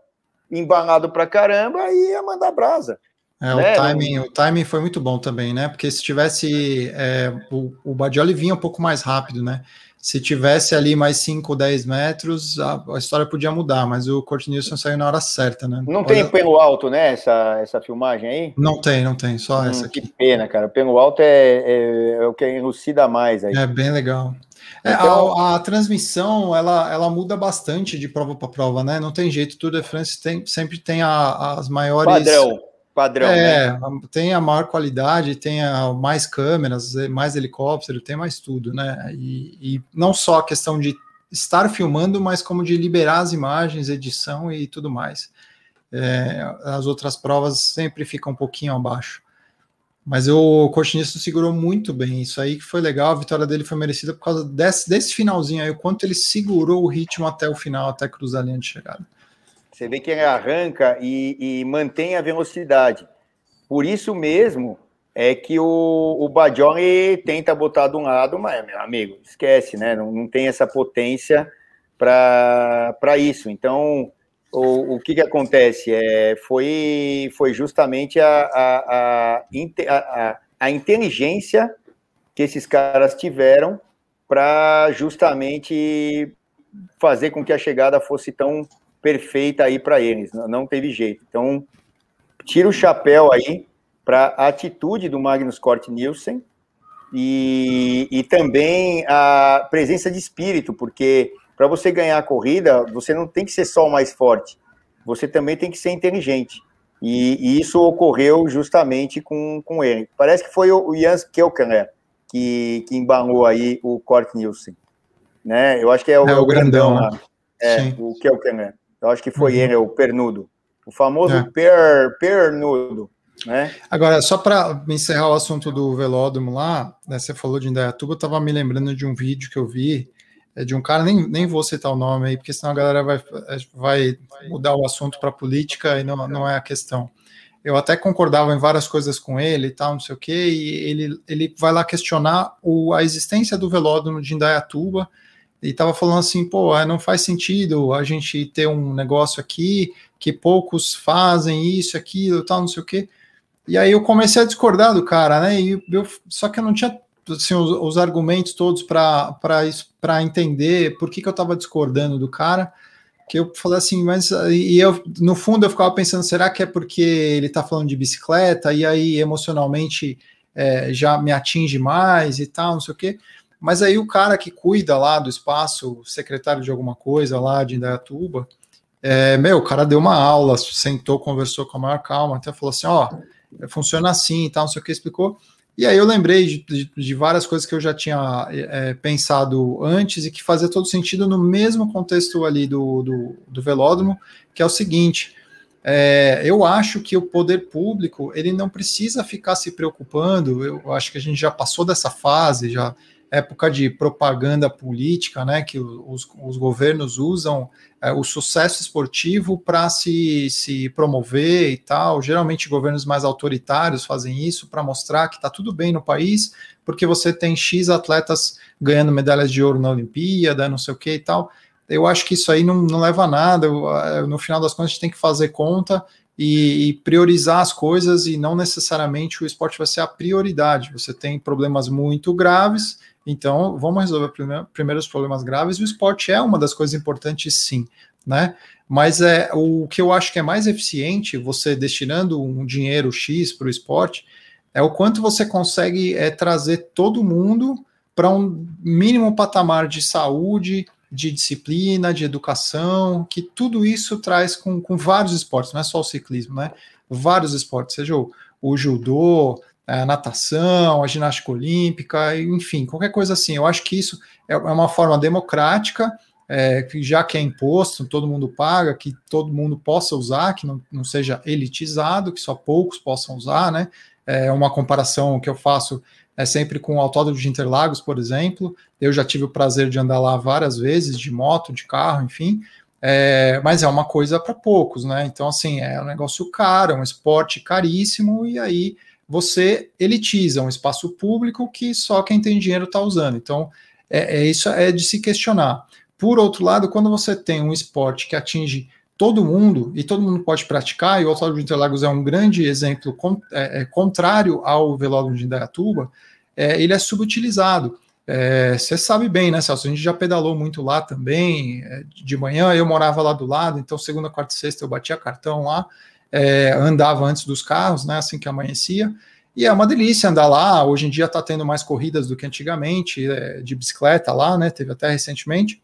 embalado pra caramba, e ia mandar brasa. É, né? o, timing, o timing foi muito bom também, né? Porque se tivesse. É, o, o Badioli vinha um pouco mais rápido, né? Se tivesse ali mais 5 ou 10 metros, a, a, história podia mudar, mas o Kurt Nilsson saiu na hora certa, né? Não Olha... tem pelo alto, né? Essa, essa filmagem aí? Não tem, não tem, só hum, essa aqui. Que pena, cara. O pelo alto é, é, é, o que elucida mais aí. É bem legal. É, então... a, a, transmissão ela, ela muda bastante de prova para prova, né? Não tem jeito, Tour de France tem, sempre tem a, as maiores. Padrão padrão. É, né? tem a maior qualidade, tem a, mais câmeras, mais helicóptero, tem mais tudo, né? E, e, não só a questão de estar filmando, mas como de liberar as imagens, edição e tudo mais. É, as outras provas sempre ficam um pouquinho abaixo. Mas o Cortinista segurou muito bem, isso aí que foi legal, a vitória dele foi merecida por causa desse, desse finalzinho aí, o quanto ele segurou o ritmo até o final, até cruzar a linha de chegada. Você vê que ele arranca e, e mantém a velocidade. Por isso mesmo é que o, o tenta botar de um lado, mas, meu amigo, esquece, né? Não, não tem essa potência para isso. Então, o, o que, que acontece? É, foi, foi justamente a, a, a, a, a inteligência que esses caras tiveram para justamente fazer com que a chegada fosse tão perfeita aí para eles, não teve jeito. Então, tira o chapéu aí para a atitude do Magnus Cort Nielsen e, e também a presença de espírito, porque para você ganhar a corrida, você não tem que ser só o mais forte, você também tem que ser inteligente. E, e isso ocorreu justamente com, com ele. Parece que foi o, Jans Kelkener que, que embalou aí o Cort Nielsen. Né? Eu acho que é o, é o grandão, grandão né? É, Sim. o Kelkener. Eu acho que foi uhum. ele, o pernudo. O famoso é. per, pernudo. Né? Agora, só para encerrar o assunto do velódromo lá, né, você falou de Indaiatuba, eu estava me lembrando de um vídeo que eu vi de um cara, nem, nem vou citar o nome aí, porque senão a galera vai, vai mudar o assunto para política e não, não é a questão. Eu até concordava em várias coisas com ele e tal, não sei o quê, e ele, ele vai lá questionar o, a existência do velódromo de Indaiatuba, e estava falando assim, pô, é, não faz sentido a gente ter um negócio aqui que poucos fazem isso, aquilo, tal, não sei o quê. E aí eu comecei a discordar do cara, né? E eu, só que eu não tinha assim, os, os argumentos todos para entender por que, que eu estava discordando do cara. Que eu falei assim, mas e eu no fundo eu ficava pensando, será que é porque ele está falando de bicicleta e aí emocionalmente é, já me atinge mais e tal, não sei o quê. Mas aí o cara que cuida lá do espaço, secretário de alguma coisa lá de Indaiatuba, é, meu, o cara deu uma aula, sentou, conversou com a maior calma, até falou assim, ó, funciona assim e tal, não sei o que, explicou. E aí eu lembrei de, de, de várias coisas que eu já tinha é, pensado antes e que fazia todo sentido no mesmo contexto ali do, do, do velódromo, que é o seguinte, é, eu acho que o poder público ele não precisa ficar se preocupando. Eu acho que a gente já passou dessa fase, já época de propaganda política, né, que os, os governos usam é, o sucesso esportivo para se, se promover e tal. Geralmente, governos mais autoritários fazem isso para mostrar que está tudo bem no país, porque você tem X atletas ganhando medalhas de ouro na Olimpíada, não sei o que e tal. Eu acho que isso aí não, não leva a nada. Eu, no final das contas, a gente tem que fazer conta e, e, priorizar as coisas e não necessariamente o esporte vai ser a prioridade. Você tem problemas muito graves então, vamos resolver primeiro, primeiro os problemas graves. O esporte é uma das coisas importantes, sim, né? Mas é o que eu acho que é mais eficiente, você destinando um dinheiro X para o esporte, é o quanto você consegue é, trazer todo mundo para um mínimo patamar de saúde, de disciplina, de educação, que tudo isso traz com, com vários esportes, não é só o ciclismo, né? Vários esportes, seja o, o judô, a natação, a ginástica olímpica, enfim, qualquer coisa assim. Eu acho que isso é uma forma democrática, é, já que é imposto, todo mundo paga, que todo mundo possa usar, que não, não seja elitizado, que só poucos possam usar, né? É uma comparação que eu faço é sempre com o Autódromo de Interlagos, por exemplo. Eu já tive o prazer de andar lá várias vezes, de moto, de carro, enfim. É, mas é uma coisa para poucos, né? Então, assim, é um negócio caro, é um esporte caríssimo, e aí você elitiza um espaço público que só quem tem dinheiro está usando. Então, é, é, isso é de se questionar. Por outro lado, quando você tem um esporte que atinge todo mundo, e todo mundo pode praticar, e o Autódromo de Interlagos é um grande exemplo é, é, contrário ao Velódromo de Indaiatuba, é, ele é subutilizado. É, você sabe bem, né, Celso? A gente já pedalou muito lá também. É, de manhã eu morava lá do lado, então segunda, quarta e sexta eu batia cartão lá, é, andava antes dos carros, né, assim que amanhecia. E é uma delícia andar lá. Hoje em dia está tendo mais corridas do que antigamente, é, de bicicleta lá, né? Teve até recentemente.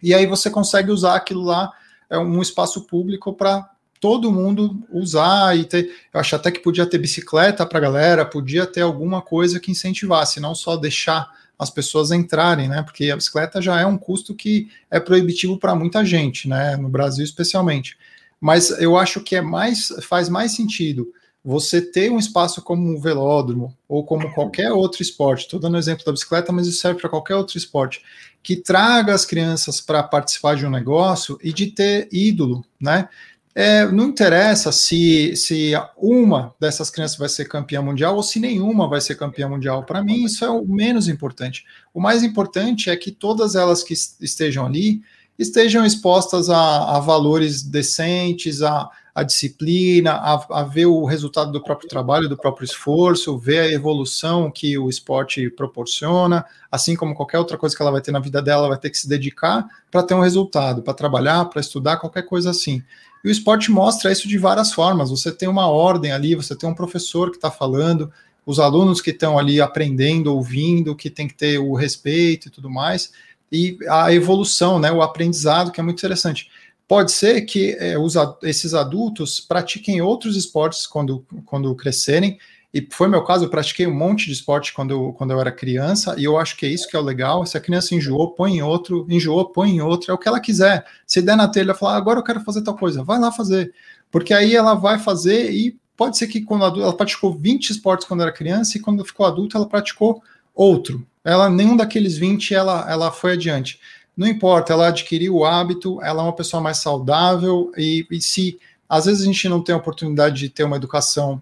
E aí você consegue usar aquilo lá, é um espaço público para todo mundo usar e ter. Eu acho até que podia ter bicicleta para a galera, podia ter alguma coisa que incentivasse, não só deixar as pessoas entrarem, né? Porque a bicicleta já é um custo que é proibitivo para muita gente, né? No Brasil especialmente. Mas eu acho que é mais faz mais sentido você ter um espaço como o velódromo ou como qualquer outro esporte, estou dando exemplo da bicicleta, mas isso serve para qualquer outro esporte, que traga as crianças para participar de um negócio e de ter ídolo, né? É, não interessa se, se uma dessas crianças vai ser campeã mundial ou se nenhuma vai ser campeã mundial. Para mim, isso é o menos importante. O mais importante é que todas elas que estejam ali estejam expostas a, a valores decentes, a, a disciplina, a, a, ver o resultado do próprio trabalho, do próprio esforço, ver a evolução que o esporte proporciona, assim como qualquer outra coisa que ela vai ter na vida dela, vai ter que se dedicar para ter um resultado, para trabalhar, para estudar, qualquer coisa assim. E o esporte mostra isso de várias formas. Você tem uma ordem ali, você tem um professor que está falando, os alunos que estão ali aprendendo, ouvindo, que tem que ter o respeito e tudo mais, e a evolução, né, o aprendizado, que é muito interessante. Pode ser que é, os, esses adultos pratiquem outros esportes quando, quando crescerem, e foi meu caso, eu pratiquei um monte de esporte quando eu, quando eu era criança, e eu acho que é isso que é o legal. Se a criança enjoou, põe em outro, enjoou, põe em outro, é o que ela quiser. Se der na telha, falar, agora eu quero fazer tal coisa, vai lá fazer. Porque aí ela vai fazer e pode ser que quando ela praticou 20 esportes quando era criança, e quando ficou adulta, ela praticou outro. Ela, nenhum daqueles 20 ela, ela foi adiante. Não importa, ela adquiriu o hábito, ela é uma pessoa mais saudável, e, e se às vezes a gente não tem a oportunidade de ter uma educação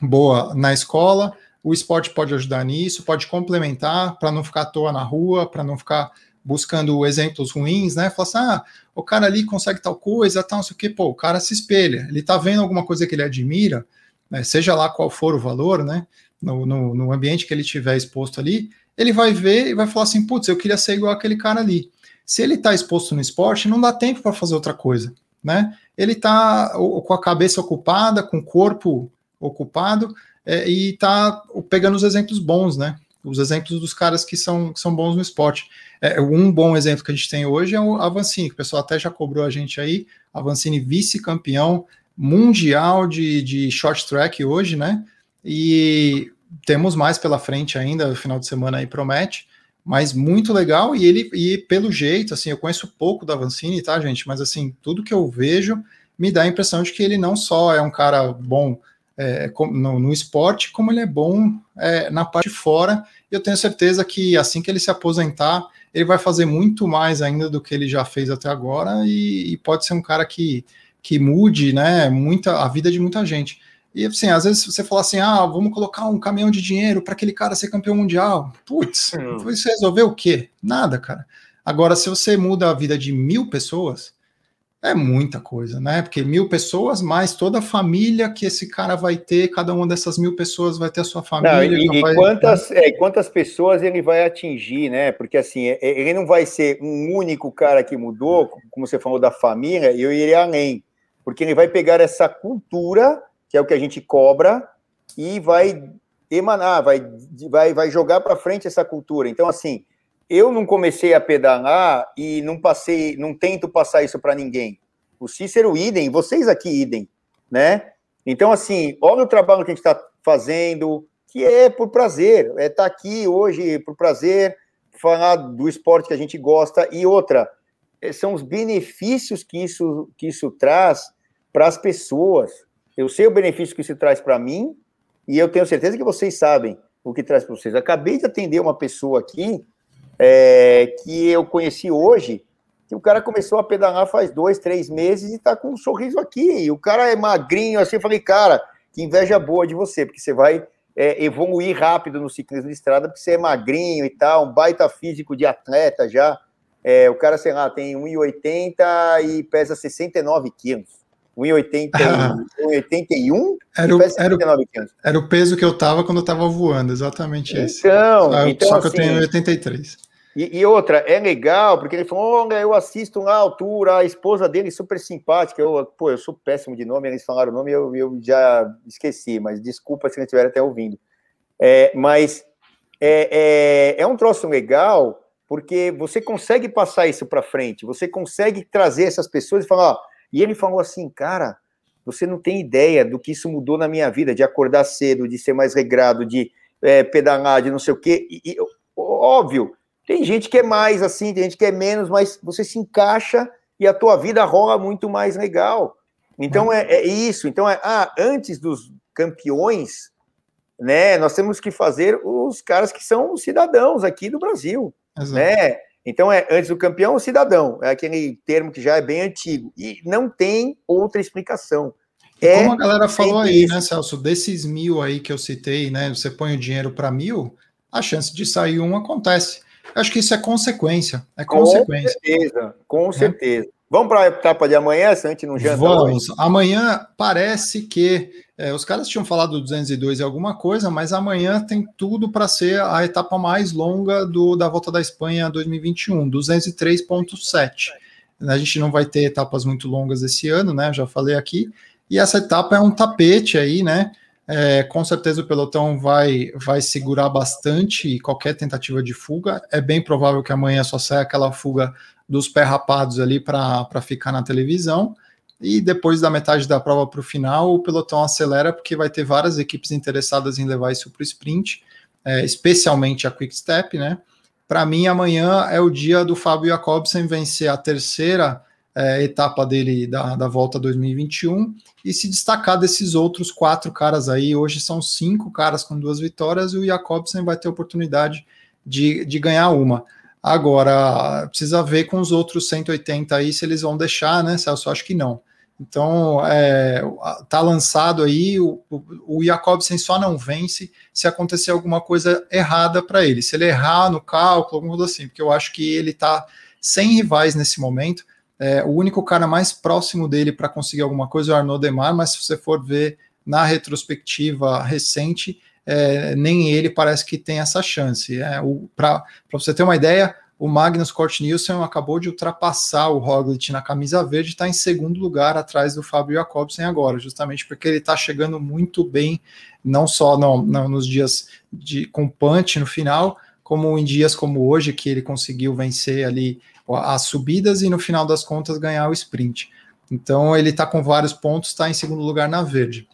boa na escola, o esporte pode ajudar nisso, pode complementar para não ficar à toa na rua, para não ficar buscando exemplos ruins, né? Falar assim, ah, o cara ali consegue tal coisa, tal, não sei o quê, pô, o cara se espelha, ele tá vendo alguma coisa que ele admira, né? seja lá qual for o valor, né? No, no, no ambiente que ele tiver exposto ali, ele vai ver e vai falar assim, putz, eu queria ser igual aquele cara ali. Se ele está exposto no esporte, não dá tempo para fazer outra coisa, né? Ele está com a cabeça ocupada, com o corpo ocupado é, e está pegando os exemplos bons, né? Os exemplos dos caras que são, que são bons no esporte. É, um bom exemplo que a gente tem hoje é o Avancini, que o pessoal até já cobrou a gente aí. Avancini, vice-campeão mundial de, de short track hoje, né? E temos mais pela frente ainda, o final de semana aí promete, mas muito legal. E ele, e pelo jeito, assim, eu conheço pouco da Avancini, tá, gente? Mas assim, tudo que eu vejo me dá a impressão de que ele não só é um cara bom é, no, no, esporte, como ele é bom é, na parte de fora. Eu tenho certeza que assim que ele se aposentar, ele vai fazer muito mais ainda do que ele já fez até agora e, e pode ser um cara que, que mude né, muita, a vida de muita gente. E assim, às vezes você fala assim: ah, vamos colocar um caminhão de dinheiro para aquele cara ser campeão mundial. Putz, hum. você resolveu o quê? Nada, cara. Agora, se você muda a vida de mil pessoas, é muita coisa, né? Porque mil pessoas, mais toda a família que esse cara vai ter, cada uma dessas mil pessoas vai ter a sua família. Não, e, e vai... quantas, é, quantas pessoas ele vai atingir, né? Porque assim, é, ele não vai ser um único cara que mudou, como você falou da família, e eu iria além. Porque ele vai pegar essa cultura, que é o que a gente cobra, e vai emanar, vai, vai, vai jogar para frente essa cultura. Então, assim, eu não comecei a pedalar e não passei, não tento passar isso para ninguém. O Cícero idem, vocês aqui idem, né? Então, assim, olha o trabalho que a gente está fazendo, que é por prazer, é estar tá aqui hoje por prazer, falar do esporte que a gente gosta e outra, é, são os benefícios que isso, que isso traz para as pessoas. Eu sei o benefício que isso traz para mim e eu tenho certeza que vocês sabem o que traz para vocês. Acabei de atender uma pessoa aqui é, que eu conheci hoje, que o cara começou a pedalar faz dois, três meses e tá com um sorriso aqui. E o cara é magrinho, assim, eu falei, cara, que inveja boa de você, porque você vai é, evoluir rápido no ciclismo de estrada, porque você é magrinho e tal, um baita físico de atleta já. é, o cara, sei lá, tem 1,80 e pesa 69 quilos. 1,81 era, o, era, o, era o peso que eu tava quando eu tava voando, exatamente então, esse. Só, então, só que assim, eu tenho 83. E, e, outra, é legal, porque ele falou: olha, eu assisto lá a altura, a esposa dele super simpática. Eu, pô, eu sou péssimo de nome, eles falaram o nome eu, eu já esqueci, mas desculpa se não estiver até ouvindo. É, mas é, é, é um troço legal, porque você consegue passar isso para frente, você consegue trazer essas pessoas e falar: ó, e ele falou assim, cara, você não tem ideia do que isso mudou na minha vida, de acordar cedo, de ser mais regrado, de é, pedalar, de não sei o quê. E, e, óbvio, tem gente que é mais assim, tem gente que é menos, mas você se encaixa e a tua vida rola muito mais legal. Então é, é isso. Então é, ah, antes dos campeões, né, nós temos que fazer os caras que são cidadãos aqui do Brasil, Exato. né? Então, é antes do campeão, o cidadão. É aquele termo que já é bem antigo. E não tem outra explicação. É como a galera falou aí, né, Celso? Desses mil aí que eu citei, né? Você põe o dinheiro para mil, a chance de sair um acontece. Eu acho que isso é consequência. É consequência. Com certeza, com é. Vamos para a etapa de amanhã, se a gente não janta Vamos. Hoje? Amanhã parece que é, os caras tinham falado 202 e alguma coisa, mas amanhã tem tudo para ser a etapa mais longa do, da Volta da Espanha 2021, 203.7. A gente não vai ter etapas muito longas esse ano, né? Já falei aqui. E essa etapa é um tapete aí, né? É, com certeza o pelotão vai, vai segurar bastante qualquer tentativa de fuga. É bem provável que amanhã só saia aquela fuga dos pé rapados ali para ficar na televisão. E depois da metade da prova para o final, o pelotão acelera, porque vai ter várias equipes interessadas em levar isso para o sprint, é, especialmente a Quick Step, né? Para mim, amanhã é o dia do Fábio Jacobsen vencer a terceira é, etapa dele da, da volta 2021 e se destacar desses outros quatro caras aí. Hoje são cinco caras com duas vitórias e o Jacobsen vai ter oportunidade de, de ganhar uma. Agora, precisa ver com os outros 180 aí se eles vão deixar, né, Celso? Acho que não. Então, é, tá lançado aí, o, o, Jacobsen só não vence se acontecer alguma coisa errada para ele. Se ele errar no cálculo, alguma coisa assim, porque eu acho que ele tá sem rivais nesse momento. É, o único cara mais próximo dele para conseguir alguma coisa é o Arnaud Demar, mas se você for ver na retrospectiva recente, é, nem ele parece que tem essa chance. É, Para você ter uma ideia, o Magnus Cort Nielsen acabou de ultrapassar o Roglic na camisa verde, está em segundo lugar atrás do Fábio Jacobsen agora, justamente porque ele está chegando muito bem, não só no, no, nos dias de, com punch no final, como em dias como hoje, que ele conseguiu vencer ali as subidas e no final das contas ganhar o sprint. Então ele está com vários pontos, está em segundo lugar na verde.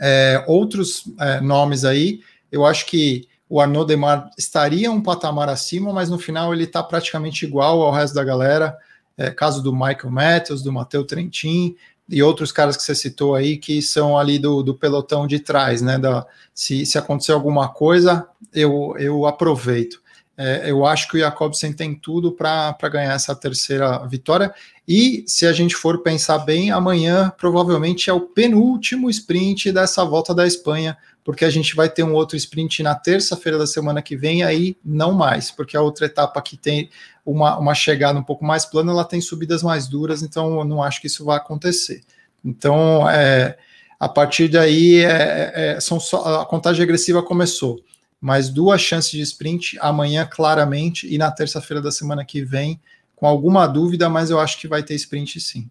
É, outros é, nomes aí, eu acho que o Arnaud Demar estaria um patamar acima, mas no final ele está praticamente igual ao resto da galera. É, caso do Michael Matthews, do Matheus Trentin e outros caras que você citou aí que são ali do, do pelotão de trás, né? Da, se, se acontecer alguma coisa, eu, eu aproveito. É, eu acho que o Jacobsen tem tudo para ganhar essa terceira vitória. E se a gente for pensar bem, amanhã provavelmente é o penúltimo sprint dessa volta da Espanha, porque a gente vai ter um outro sprint na terça-feira da semana que vem, aí não mais, porque a outra etapa que tem uma, uma chegada um pouco mais plana, ela tem subidas mais duras, então eu não acho que isso vai acontecer. Então, é, a partir daí, é, é, são só, a contagem regressiva começou mais duas chances de sprint amanhã, claramente, e na terça-feira da semana que vem, com alguma dúvida, mas eu acho que vai ter sprint sim.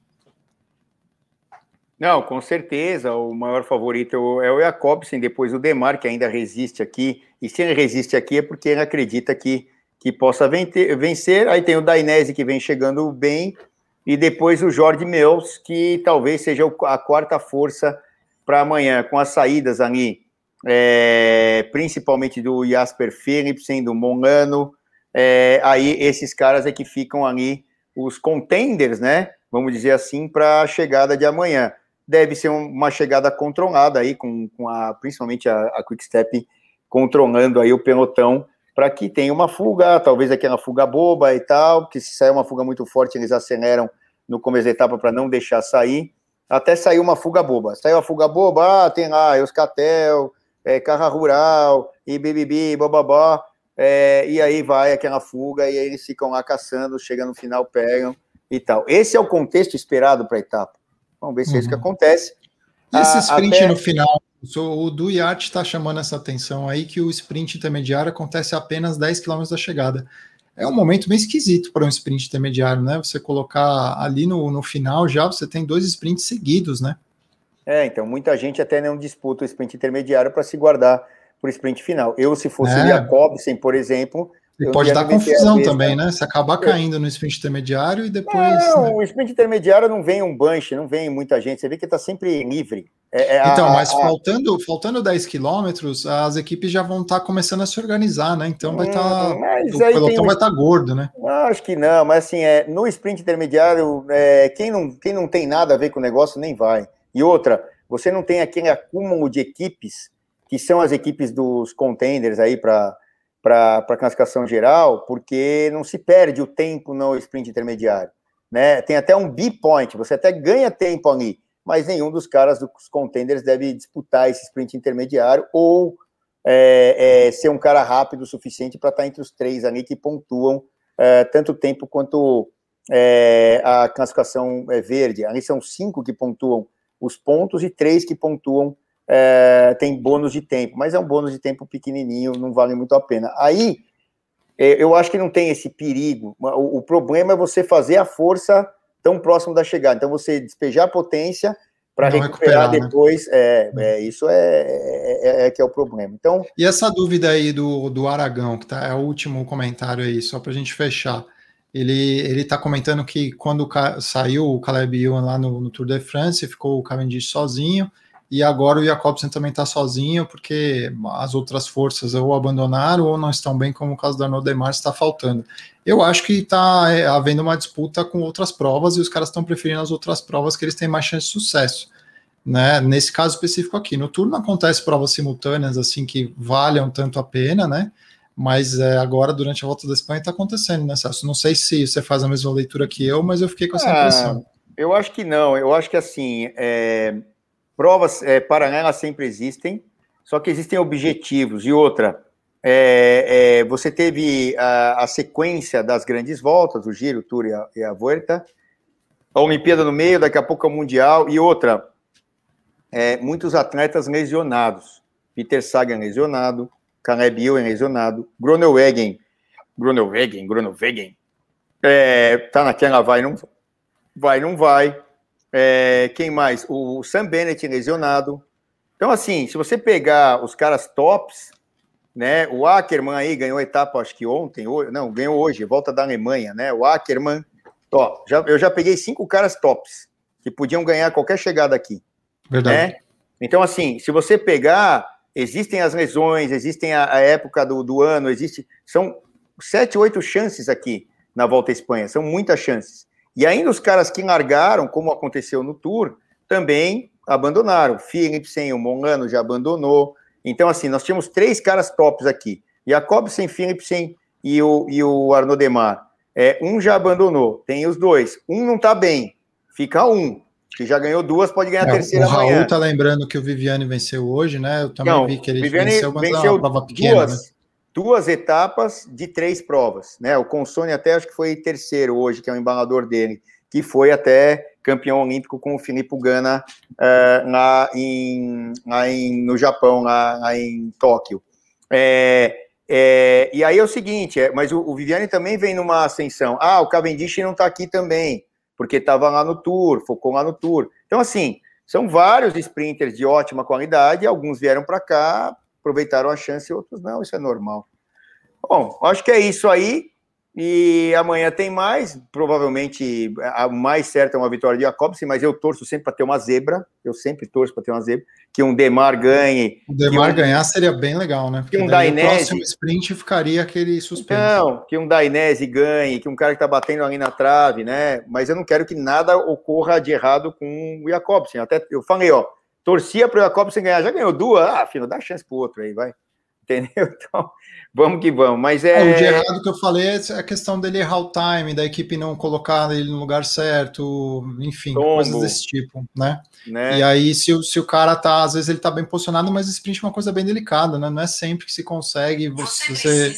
Não, com certeza, o maior favorito é o Jacobsen, depois o Demar, que ainda resiste aqui, e se ele resiste aqui é porque ele acredita que, que possa vencer, aí tem o Dainese que vem chegando bem, e depois o Jorge Meus, que talvez seja a quarta força para amanhã, com as saídas ali é, principalmente do Jasper Philipsen, do Monano, é, aí esses caras é que ficam ali os contenders, né? Vamos dizer assim, para a chegada de amanhã. Deve ser uma chegada controlada aí, com, com a, principalmente a, a Quick Step controlando aí o pelotão para que tenha uma fuga, talvez aquela fuga boba e tal, porque se sair uma fuga muito forte, eles aceleram no começo da etapa para não deixar sair, até sair uma fuga boba. Saiu a fuga boba, ah, tem lá Euscatel, é, Carra Rural, e BBB, bababá. é, e aí vai aquela fuga, e aí eles ficam lá caçando, chega no final, pegam e tal. Esse é o contexto esperado para a etapa. Vamos ver se uhum. é isso que uhum. acontece. E esse sprint até... no final, o do está chamando essa atenção aí que o sprint intermediário acontece apenas 10 km da chegada. É um momento bem esquisito para um sprint intermediário, né? Você colocar ali no, no final já, você tem dois sprints seguidos, né? É, então muita gente até não disputa o sprint intermediário para se guardar para o sprint final. Eu, se fosse é. o Jacobsen, por exemplo. E pode dar confusão também, né? Se acabar caindo no sprint intermediário e depois. Não, né? o sprint intermediário não vem um bunch, não vem muita gente. Você vê que está sempre livre. É, é então, a, mas a, faltando, faltando 10 quilômetros, as equipes já vão estar tá começando a se organizar, né? Então vai estar. Tá, hum, o pelotão um... vai estar tá gordo, né? Acho que não, mas assim, é, no sprint intermediário, é, quem, não, quem não tem nada a ver com o negócio nem vai. E outra, você não tem aquele acúmulo de equipes que são as equipes dos contenders aí para a classificação geral, porque não se perde o tempo no sprint intermediário. Né? Tem até um B-point, você até ganha tempo ali, mas nenhum dos caras dos contenders deve disputar esse sprint intermediário ou é, é, ser um cara rápido o suficiente para estar tá entre os três ali que pontuam é, tanto tempo quanto é, a classificação é, verde. Ali são cinco que pontuam os pontos e três que pontuam é, tem bônus de tempo, mas é um bônus de tempo pequenininho, não vale muito a pena. Aí, é, eu acho que não tem esse perigo. O, o, problema é você fazer a força tão próximo da chegada. Então, você despejar a potência para recuperar, recuperar, né? depois. Né? É, é, isso é, é, é, que é o problema. Então, e essa dúvida aí do, do Aragão, que tá, é o último comentário aí, só para a gente fechar. Ele, ele tá comentando que quando saiu o Caleb Ewan lá no, no Tour de France, ficou o Cavendish sozinho, e agora o Jacobsen também está sozinho, porque as outras forças ou abandonaram ou não estão bem, como o caso da Arnaud Demar está faltando. Eu acho que está é, havendo uma disputa com outras provas e os caras estão preferindo as outras provas que eles têm mais chance de sucesso. Né? Nesse caso específico aqui, no turno acontece provas simultâneas assim que valham tanto a pena, né? Mas é, agora, durante a volta da Espanha, está acontecendo, né, Celso? Não sei se você faz a mesma leitura que eu, mas eu fiquei com essa ah, impressão. Eu acho que não. Eu acho que assim, é, Provas é, paralelas sempre existem, só que existem objetivos. E outra, é, é, você teve a, a, sequência das grandes voltas, o Giro, o Tour e a, e a Vuelta, a Olimpíada no meio, daqui a pouco o Mundial, e outra, é, muitos atletas lesionados. Peter Sagan lesionado, Caleb Ewan lesionado, Groenewegen, Groenewegen, Groenewegen, é, tá naquela vai, não vai, não vai. É, quem mais? O Sam Bennett lesionado. Então, assim, se você pegar os caras tops, né? O Ackerman aí ganhou a etapa, acho que ontem, hoje, não, ganhou hoje, volta da Alemanha, né? O Ackerman. Ó, já, eu já peguei cinco caras tops que podiam ganhar qualquer chegada aqui. Verdade. Né? Então, assim, se você pegar, existem as lesões, existem a, a época do, do ano, existe. São sete, oito chances aqui na volta à Espanha, são muitas chances. E ainda os caras que largaram, como aconteceu no Tour, também abandonaram. Philipsen, o Molano já abandonou. Então, assim, nós tínhamos três caras tops aqui. Jacobsen, Philipsen e o, e o Arnaud Demar. É, um já abandonou, tem os dois. Um não tá bem, fica um. Que já ganhou duas, pode ganhar é, a terceira o Raul amanhã. tá lembrando que o Viviane venceu hoje, né? Eu também não, vi que ele Viviane venceu, mas venceu uma prova pequena, duas, né? duas etapas de três provas, né? O Consone até acho que foi terceiro hoje, que é o embalador dele, que foi até campeão olímpico com o Filipe Gana uh, lá, em, lá em, no Japão, lá, lá em Tóquio. É, é, e aí é o seguinte, é, mas o, o, Viviane também vem numa ascensão. Ah, o Cavendish não está aqui também, porque estava lá no Tour, focou lá no Tour. Então, assim, são vários sprinters de ótima qualidade, alguns vieram para cá aproveitaram a chance outros não, isso é normal. Bom, acho que é isso aí. E amanhã tem mais, provavelmente a mais certa é uma vitória de Jacobsen, mas eu torço sempre para ter uma zebra. Eu sempre torço para ter uma zebra. Que um Demar ganhe. O Demar um, ganhar seria bem legal, né? Porque que um Dainese. O próximo sprint ficaria aquele suspense. Não, que um Dainese ganhe, que um cara que está batendo ali na trave, né? Mas eu não quero que nada ocorra de errado com o Jacobsen. Até eu falei, ó, torcia para o Jacobsen ganhar, já ganhou duas, ah, filho, dá chance para o outro aí, vai. Entendeu? Então, vamos que vamos. Mas é. é o de errado que eu falei é a questão dele errar o time, da equipe não colocar ele no lugar certo, enfim, Tombo. coisas desse tipo, né? né? E aí, se o, se o cara tá, às vezes ele tá bem posicionado, mas sprint é uma coisa bem delicada, né? Não é sempre que se consegue você, você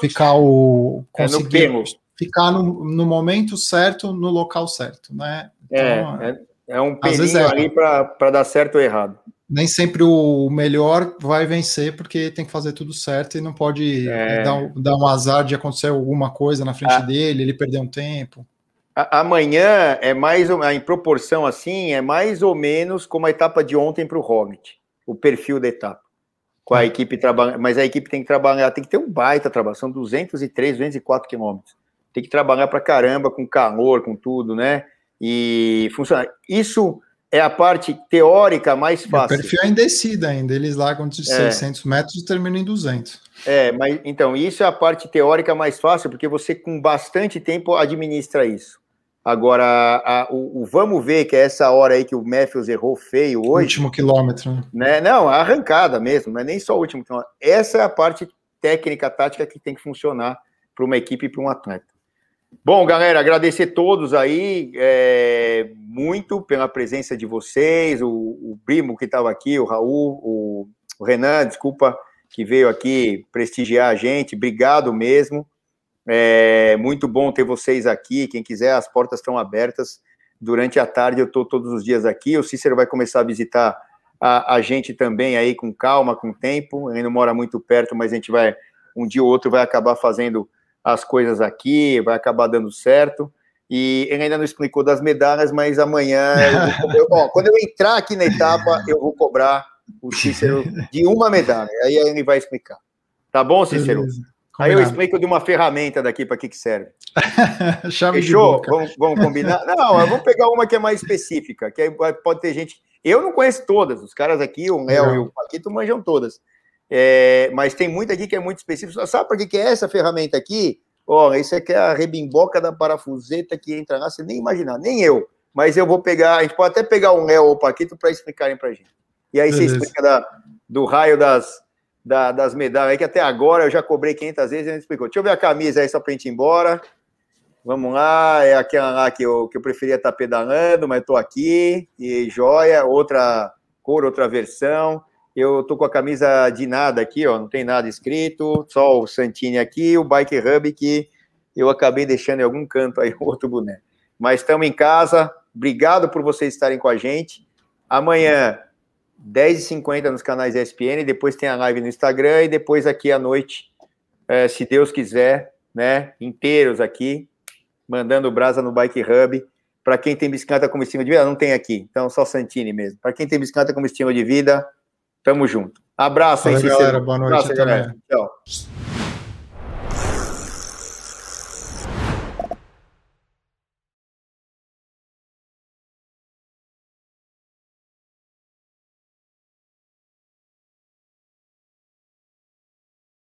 ficar o. conseguir é ficar no, no momento certo, no local certo, né? Então, é, é, é um pelinho é. ali para dar certo ou errado nem sempre o melhor vai vencer, porque tem que fazer tudo certo e não pode é... dar, dar, um azar de acontecer alguma coisa na frente ah. dele, ele perder um tempo. Amanhã é mais em proporção assim, é mais ou menos como a etapa de ontem para o Hobbit, o perfil da etapa. Com a é. equipe trabalhando, mas a equipe tem que trabalhar, tem que ter um baita trabalho, são 203, 204 quilômetros. Tem que trabalhar para caramba, com calor, com tudo, né? E funciona. Isso é a parte teórica mais fácil. O perfil é indecida ainda, eles largam de é. 600 metros e terminam em 200. É, mas então, isso é a parte teórica mais fácil, porque você com bastante tempo administra isso. Agora, a, o, o, vamos ver, que é essa hora aí que o Matthews errou feio hoje. Último quilômetro. Né? né? Não, a arrancada mesmo, não é nem só o último quilômetro. Essa é a parte técnica, tática que tem que funcionar para uma equipe e para um atleta. Bom, galera, agradecer todos aí é, muito pela presença de vocês, o, o primo que estava aqui, o Raul, o, o, Renan, desculpa, que veio aqui prestigiar a gente, obrigado mesmo. É muito bom ter vocês aqui. Quem quiser, as portas estão abertas. Durante a tarde eu estou todos os dias aqui. O Cícero vai começar a visitar a, a gente também aí com calma, com tempo. Ele não mora muito perto, mas a gente vai, um dia ou outro, vai acabar fazendo as coisas aqui, vai acabar dando certo. E ele ainda não explicou das medalhas, mas amanhã, eu, eu, ó, quando eu entrar aqui na etapa, eu vou cobrar o Cícero de uma medalha. Aí ele vai explicar. Tá bom, Cícero? Aí eu explico de uma ferramenta daqui para que, que serve. Fechou? Vamos, vamos, combinar? Não, vamos pegar uma que é mais específica, que pode ter gente. Eu não conheço todas, os caras aqui, o Léo e o Paquito manjam todas. É, mas tem muita aqui que é muito específico. Sabe para que, que é essa ferramenta aqui? Ó, isso aqui é a rebimboca da parafuseta que entra lá, você nem imaginar, nem eu. Mas eu vou pegar, a gente pode até pegar o Léo ou o Paquito para explicarem para gente. E aí Beleza. você explica da, do raio das, da, das medalhas, aí que até agora eu já cobrei 500 vezes e gente explicou. Deixa eu ver a camisa aí só para a gente ir embora. Vamos lá, é aquela lá que eu, que eu preferia estar tá pedalando, mas estou aqui. E joia, outra cor, outra versão. Eu tô com a camisa de nada aqui, ó, não tem nada escrito, só o Santini aqui, o Bike Hub que eu acabei deixando em algum canto aí outro boneco. Mas estamos em casa, obrigado por vocês estarem com a gente. Amanhã, 10h50 nos canais ESPN, depois tem a live no Instagram e depois aqui à noite, é, se Deus quiser, né, inteiros aqui, mandando brasa no Bike Hub. Para quem tem bicicleta como estilo de vida, não tem aqui, então só Santini mesmo. Para quem tem bicicleta como estilo de vida, Tamo junto. Abraço, hein, Galera, boa noite. Abraço, galera. Tchau.